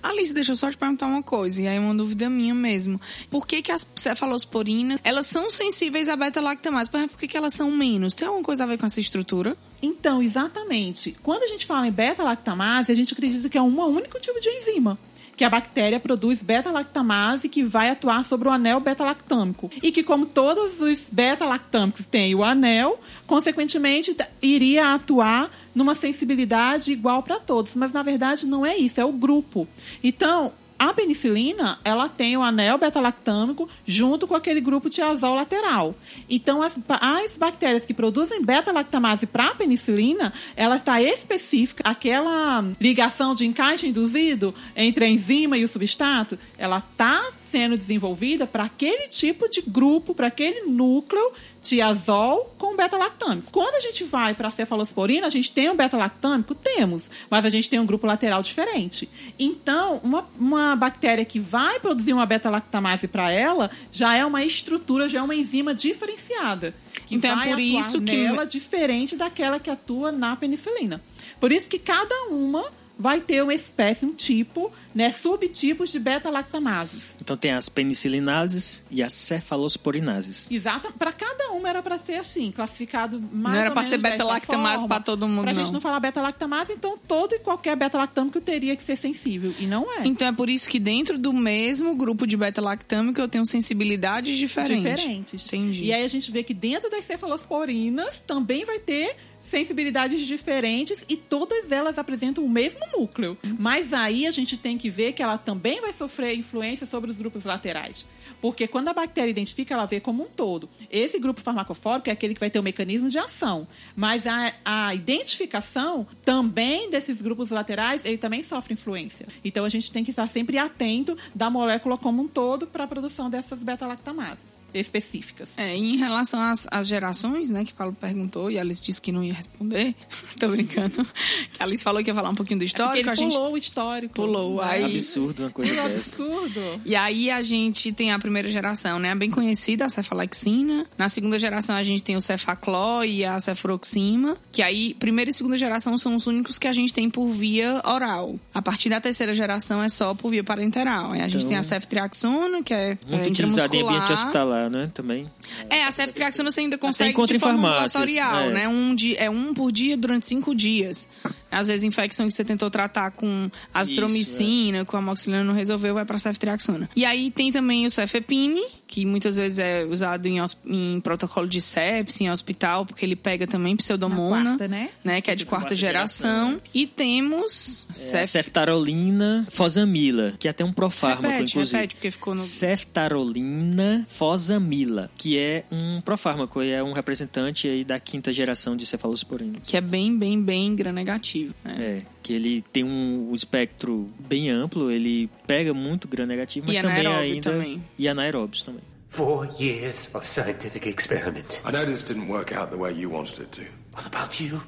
Alice, deixa eu só te perguntar uma coisa, e aí uma dúvida minha mesmo. Por que, que as cefalosporinas, elas são sensíveis à beta-lactamase, mas por que, que elas são menos? Tem alguma coisa a ver com essa estrutura? Então, exatamente. Quando a gente fala em beta-lactamase, a gente acredita que é um único tipo de enzima. Que a bactéria produz beta-lactamase que vai atuar sobre o anel beta-lactâmico. E que, como todos os beta-lactâmicos têm o anel, consequentemente iria atuar numa sensibilidade igual para todos. Mas, na verdade, não é isso, é o grupo. Então, a penicilina, ela tem o anel beta-lactâmico junto com aquele grupo tiazol lateral. Então, as, as bactérias que produzem beta-lactamase para a penicilina, ela está específica, aquela ligação de encaixe induzido entre a enzima e o substrato, ela está sendo desenvolvida para aquele tipo de grupo, para aquele núcleo tiazol com beta-lactâmico. Quando a gente vai para a cefalosporina, a gente tem um beta-lactâmico? Temos, mas a gente tem um grupo lateral diferente. Então, uma, uma bactéria que vai produzir uma beta-lactamase para ela já é uma estrutura, já é uma enzima diferenciada. Que Então é vai por atuar isso que- nela diferente daquela que atua na penicilina. Por isso que cada uma vai ter uma espécie, um tipo, né, subtipos de beta-lactamases. Então tem as penicilinases e as cefalosporinases. Exato, para cada uma era para ser assim, classificado mais Não era pra ser beta-lactamase pra todo mundo, Pra gente não. não falar beta-lactamase, então todo e qualquer beta-lactâmico teria que ser sensível, e não é. Então é por isso que dentro do mesmo grupo de beta-lactâmico eu tenho sensibilidades diferentes. diferentes. Entendi. E aí a gente vê que dentro das cefalosporinas também vai ter sensibilidades diferentes e todas elas apresentam o mesmo núcleo. Mas aí a gente tem que ver que ela também vai sofrer influência sobre os grupos laterais. Porque quando a bactéria identifica, ela vê como um todo. Esse grupo farmacofórico é aquele que vai ter o mecanismo de ação. Mas a, a identificação também desses grupos laterais, ele também sofre influência. Então a gente tem que estar sempre atento da molécula como um todo para a produção dessas beta-lactamases específicas. É, em relação às, às gerações, né, que Paulo perguntou, e a Alice disse que não ia responder. Tô brincando. Que a Alice falou que ia falar um pouquinho do Porque histórico. ele a gente pulou o histórico. pulou. Né? Aí, Absurdo uma coisa Que dessa. absurdo. E aí a gente tem a primeira geração, né? A bem conhecida, a cefalexina. Na segunda geração a gente tem o cefacló e a cefuroxima. Que aí, primeira e segunda geração são os únicos que a gente tem por via oral. A partir da terceira geração é só por via parenteral. Aí a gente Então- tem a ceftriaxona, que é Muito é, utilizado em ambiente intramuscular. Né? Também. É, a ceftriaxona você ainda consegue de forma ambulatorial, é. né? Um di- é um por dia durante cinco dias. Às vezes, infecção que você tentou tratar com azitromicina, com amoxicilina não resolveu, vai pra ceftriaxona. E aí tem também o cefepime, que muitas vezes é usado em, em protocolo de sepsis, em hospital, porque ele pega também pseudomona, Na quarta, né? Que é de quarta, Quarta geração. geração, E temos É, cef... ceftarolina fosamila, que é até um profármaco, Repete, inclusive. repete, porque ficou no... Ceftarolina fosamila, que é um profármaco e é um representante aí da quinta geração de cefalosporinos. Que é bem, bem, bem gram-negativo. Né? É, que ele tem um, um espectro bem amplo, ele pega muito gram-negativo, mas E também anaeróbio ainda... também. E anaeróbios também. Four years of scientific experiment. I know this didn't work out the way you wanted it to. What about you?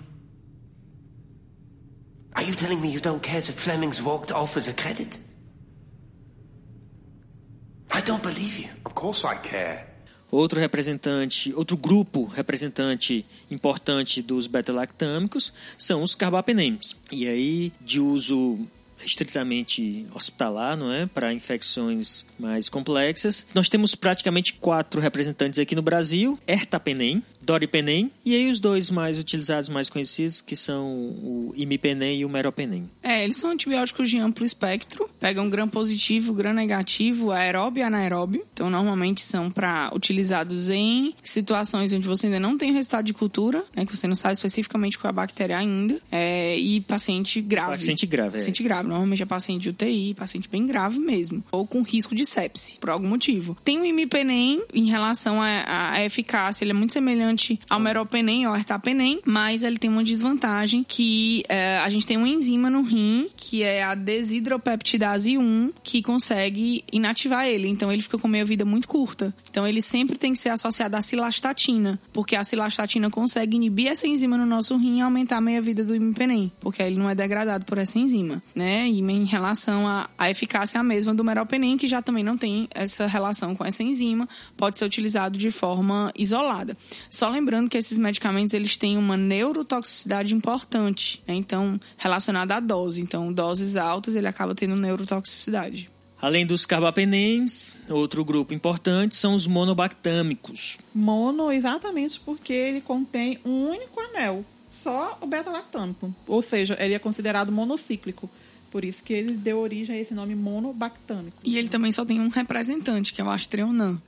Are you telling me you don't care that Fleming's walked off as a credit? I don't believe you. Of course I care. Outro representante, outro grupo representante importante dos beta-lactâmicos são os carbapenems. E aí, de uso estritamente hospitalar, não é? Para infecções mais complexas. Nós temos praticamente quatro representantes aqui no Brasil: ertapenem, doripenem e aí os dois mais utilizados, mais conhecidos, que são o imipenem e o meropenem. É, eles são antibióticos de amplo espectro, pegam gram positivo, gram negativo, aeróbio e anaeróbio. Então, normalmente são para utilizados em situações onde você ainda não tem resultado de cultura, né, que você não sabe especificamente qual é a bactéria ainda, é, e paciente grave. Paciente grave, é. Paciente grave, normalmente é paciente de UTI, paciente bem grave mesmo, ou com risco de sepse, por algum motivo. Tem o imipenem em relação à eficácia, ele é muito semelhante ao meropenem, ao ertapenem, mas ele tem uma desvantagem que é, a gente tem uma enzima no rim, que é a desidropeptidase 1, que consegue inativar ele. Então ele fica com meia vida muito curta. Então ele sempre tem que ser associado à cilastatina, porque a cilastatina consegue inibir essa enzima no nosso rim e aumentar a meia vida do imipenem, porque ele não é degradado por essa enzima, né? E em relação à, à eficácia é a mesma do meropenem, que já também não tem essa relação com essa enzima, pode ser utilizado de forma isolada. Só lembrando que esses medicamentos eles têm uma neurotoxicidade importante, né? então relacionada à dose. Então, doses altas ele acaba tendo neurotoxicidade. Além dos carbapenems, outro grupo importante são os monobactâmicos. Mono, exatamente porque ele contém um único anel, só o beta-lactâmico. Ou seja, ele é considerado monocíclico. Por isso que ele deu origem a esse nome monobactâmico. E ele também só tem um representante, que é o Astreonan.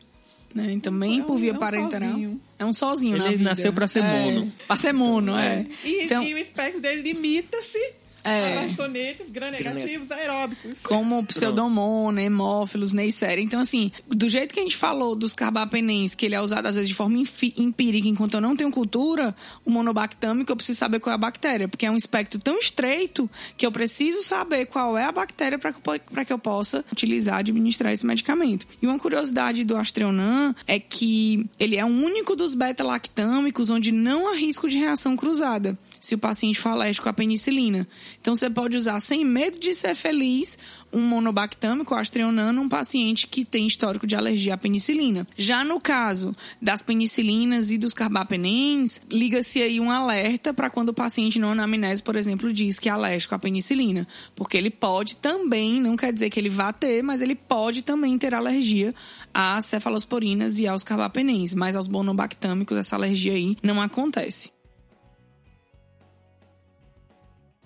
Né? E também É um- por via é um parenteral. sozinho. É um sozinho na Ele vida. nasceu pra ser É, mono. Pra ser mono, é. E, Então, e o espectro dele limita-se É. a bastonetes gram-negativos aeróbicos. como pseudomona, hemófilos, neisseria. Então, assim, do jeito que a gente falou dos carbapenens, que ele é usado às vezes de forma empírica, enquanto eu não tenho cultura, o monobactâmico eu preciso saber qual é a bactéria, porque é um espectro tão estreito que eu preciso saber qual é a bactéria para que, que eu possa utilizar, administrar esse medicamento. E uma curiosidade do Astreonan é que ele é o único dos beta-lactâmicos onde não há risco de reação cruzada, se o paciente for alérgico à penicilina. Então você pode usar sem medo de ser feliz um monobactâmico astreonano num paciente que tem histórico de alergia à penicilina. Já no caso das penicilinas e dos carbapenens, liga-se aí um alerta para quando o paciente não anamnese, por exemplo, diz que é alérgico à penicilina, porque ele pode também, não quer dizer que ele vá ter, mas ele pode também ter alergia às cefalosporinas e aos carbapenens, mas aos monobactâmicos essa alergia aí não acontece.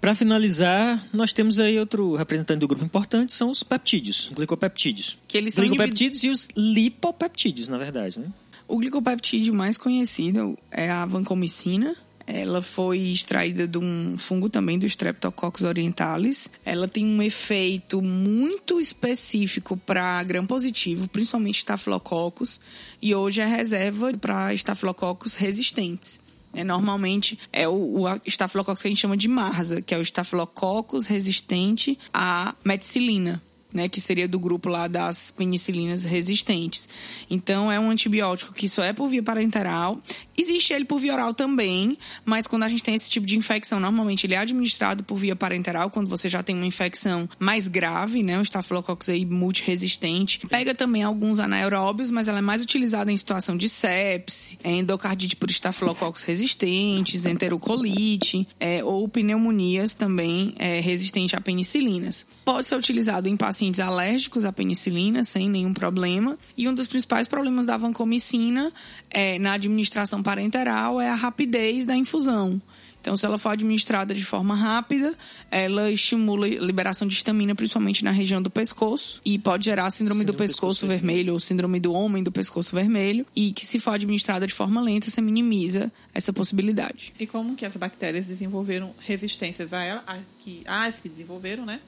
Para finalizar, nós temos aí outro representante do grupo importante, são os peptídeos, glicopeptídeos. Que eles são glicopeptídeos e os lipopeptídeos, na verdade, né? O glicopeptídeo mais conhecido é a vancomicina. Ela foi extraída de um fungo também do Streptococcus orientalis. Ela tem um efeito muito específico para gram positivo, principalmente estafilococcus, e hoje é reserva para estafilococcus resistentes. É, normalmente é o, o estafilococcus que a gente chama de marza, que é o estafilococcus resistente à meticilina né, que seria do grupo lá das penicilinas resistentes. Então, é um antibiótico que só é por via parenteral. Existe ele por via oral também, mas quando a gente tem esse tipo de infecção, normalmente ele é administrado por via parenteral, quando você já tem uma infecção mais grave, né, o estafilococcus aí multiresistente. Pega também alguns anaeróbios, mas ela é mais utilizada em situação de sepse, é, endocardite por estafilococcus resistentes, enterocolite, é, ou pneumonias também é, resistente a penicilinas. Pode ser utilizado em pacientes pacientes alérgicos à penicilina sem nenhum problema. E um dos principais problemas da vancomicina é, na administração parenteral é a rapidez da infusão. Então, se ela for administrada de forma rápida, ela estimula a liberação de histamina, principalmente na região do pescoço, e pode gerar síndrome, síndrome do pescoço, pescoço vermelho, vermelho ou síndrome do homem do pescoço vermelho, e que se for administrada de forma lenta, você minimiza essa possibilidade. E como que as bactérias desenvolveram resistências a ela, a que, as que desenvolveram, né?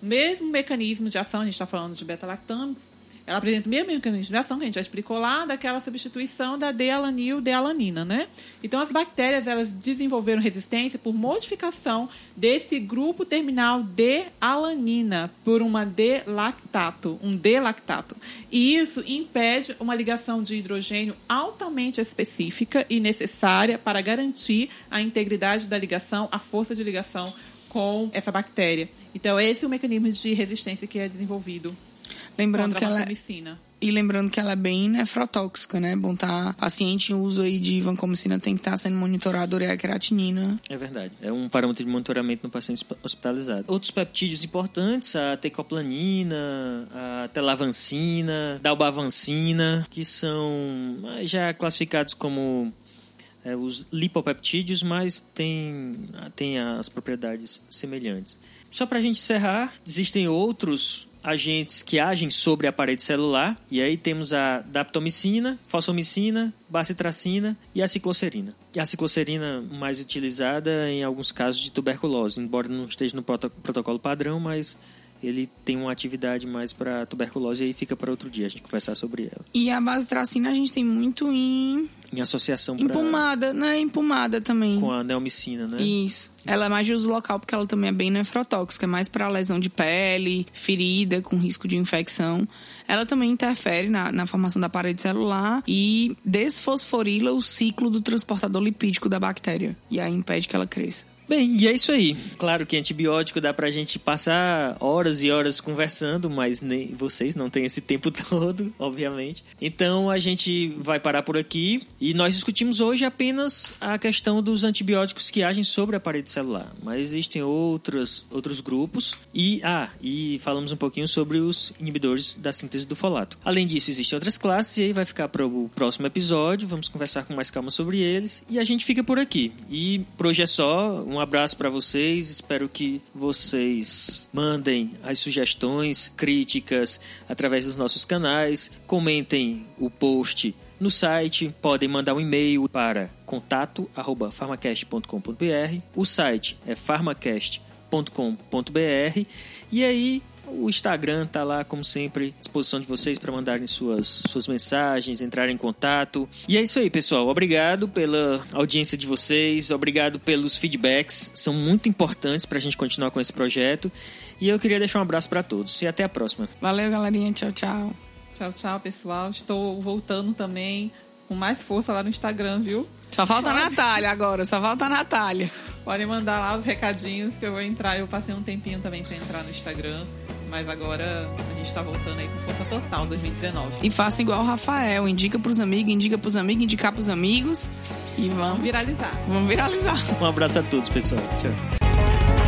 Mesmo mecanismo de ação, a gente está falando de beta-lactâmicos, ela apresenta o mesmo mecanismo de ação que a gente já explicou lá, daquela substituição da D-alanil, D-alanina, né? Então, as bactérias, elas desenvolveram resistência por modificação desse grupo terminal D-alanina por uma D-lactato, um D-lactato. E isso impede uma ligação de hidrogênio altamente específica e necessária para garantir a integridade da ligação, a força de ligação com essa bactéria. Então, esse é o mecanismo de resistência que é desenvolvido. Lembrando que ela é e lembrando que ela é bem nefrotóxica, né? Bom tá paciente em uso aí de vancomicina tem que estar tá sendo monitorado ureia creatinina. É verdade. É um parâmetro de monitoramento no paciente hospitalizado. Outros peptídeos importantes, a tecoplanina, a telavancina, dalbavancina, que são já classificados como é, os lipopeptídeos, mas tem, tem as propriedades semelhantes. Só para a gente encerrar, existem outros agentes que agem sobre a parede celular, e aí temos a daptomicina, fosfomicina, bacitracina e a ciclocerina. E a ciclocerina mais utilizada em alguns casos de tuberculose, embora não esteja no protocolo padrão, mas ele tem uma atividade mais para tuberculose e aí fica para outro dia a gente conversar sobre ela. E a bacitracina a gente tem muito em em associação pra... Empomada, né? Empomada também. Com a neomicina, né? Isso. Ela é mais de uso local porque ela também é bem nefrotóxica, é mais para lesão de pele, ferida com risco de infecção. Ela também interfere na, na formação da parede celular e desfosforila o ciclo do transportador lipídico da bactéria. E aí impede que ela cresça. Bem, e é isso aí. Claro que antibiótico dá pra gente passar horas e horas conversando, mas nem vocês não têm esse tempo todo, obviamente. Então a gente vai parar por aqui e nós discutimos hoje apenas a questão dos antibióticos que agem sobre a parede celular, mas existem outros outros grupos e ah, e falamos um pouquinho sobre os inibidores da síntese do folato. Além disso, existem outras classes e aí vai ficar para o próximo episódio, vamos conversar com mais calma sobre eles e a gente fica por aqui. E por hoje é só, um um abraço para vocês. Espero que vocês mandem as sugestões, críticas através dos nossos canais. Comentem o post no site, podem mandar um e-mail para contato@farmacast.com.br. O site é farmacast.com.br. E aí o Instagram tá lá, como sempre, à disposição de vocês para mandarem suas, suas mensagens, entrarem em contato. E é isso aí, pessoal. Obrigado pela audiência de vocês, obrigado pelos feedbacks, são muito importantes para a gente continuar com esse projeto. E eu queria deixar um abraço para todos e até a próxima. Valeu, galerinha. Tchau, tchau. Tchau, tchau, pessoal. Estou voltando também com mais força lá no Instagram, viu? Só falta a Natália agora, só falta a Natália. Podem mandar lá os recadinhos que eu vou entrar. Eu passei um tempinho também sem entrar no Instagram. Mas agora a gente tá voltando aí com força total 2019. E faça igual o Rafael, indica pros amigos, indica pros amigos, indicar pros amigos. E Vamos vamos, viralizar. vamos viralizar. Um abraço a todos, pessoal. Tchau.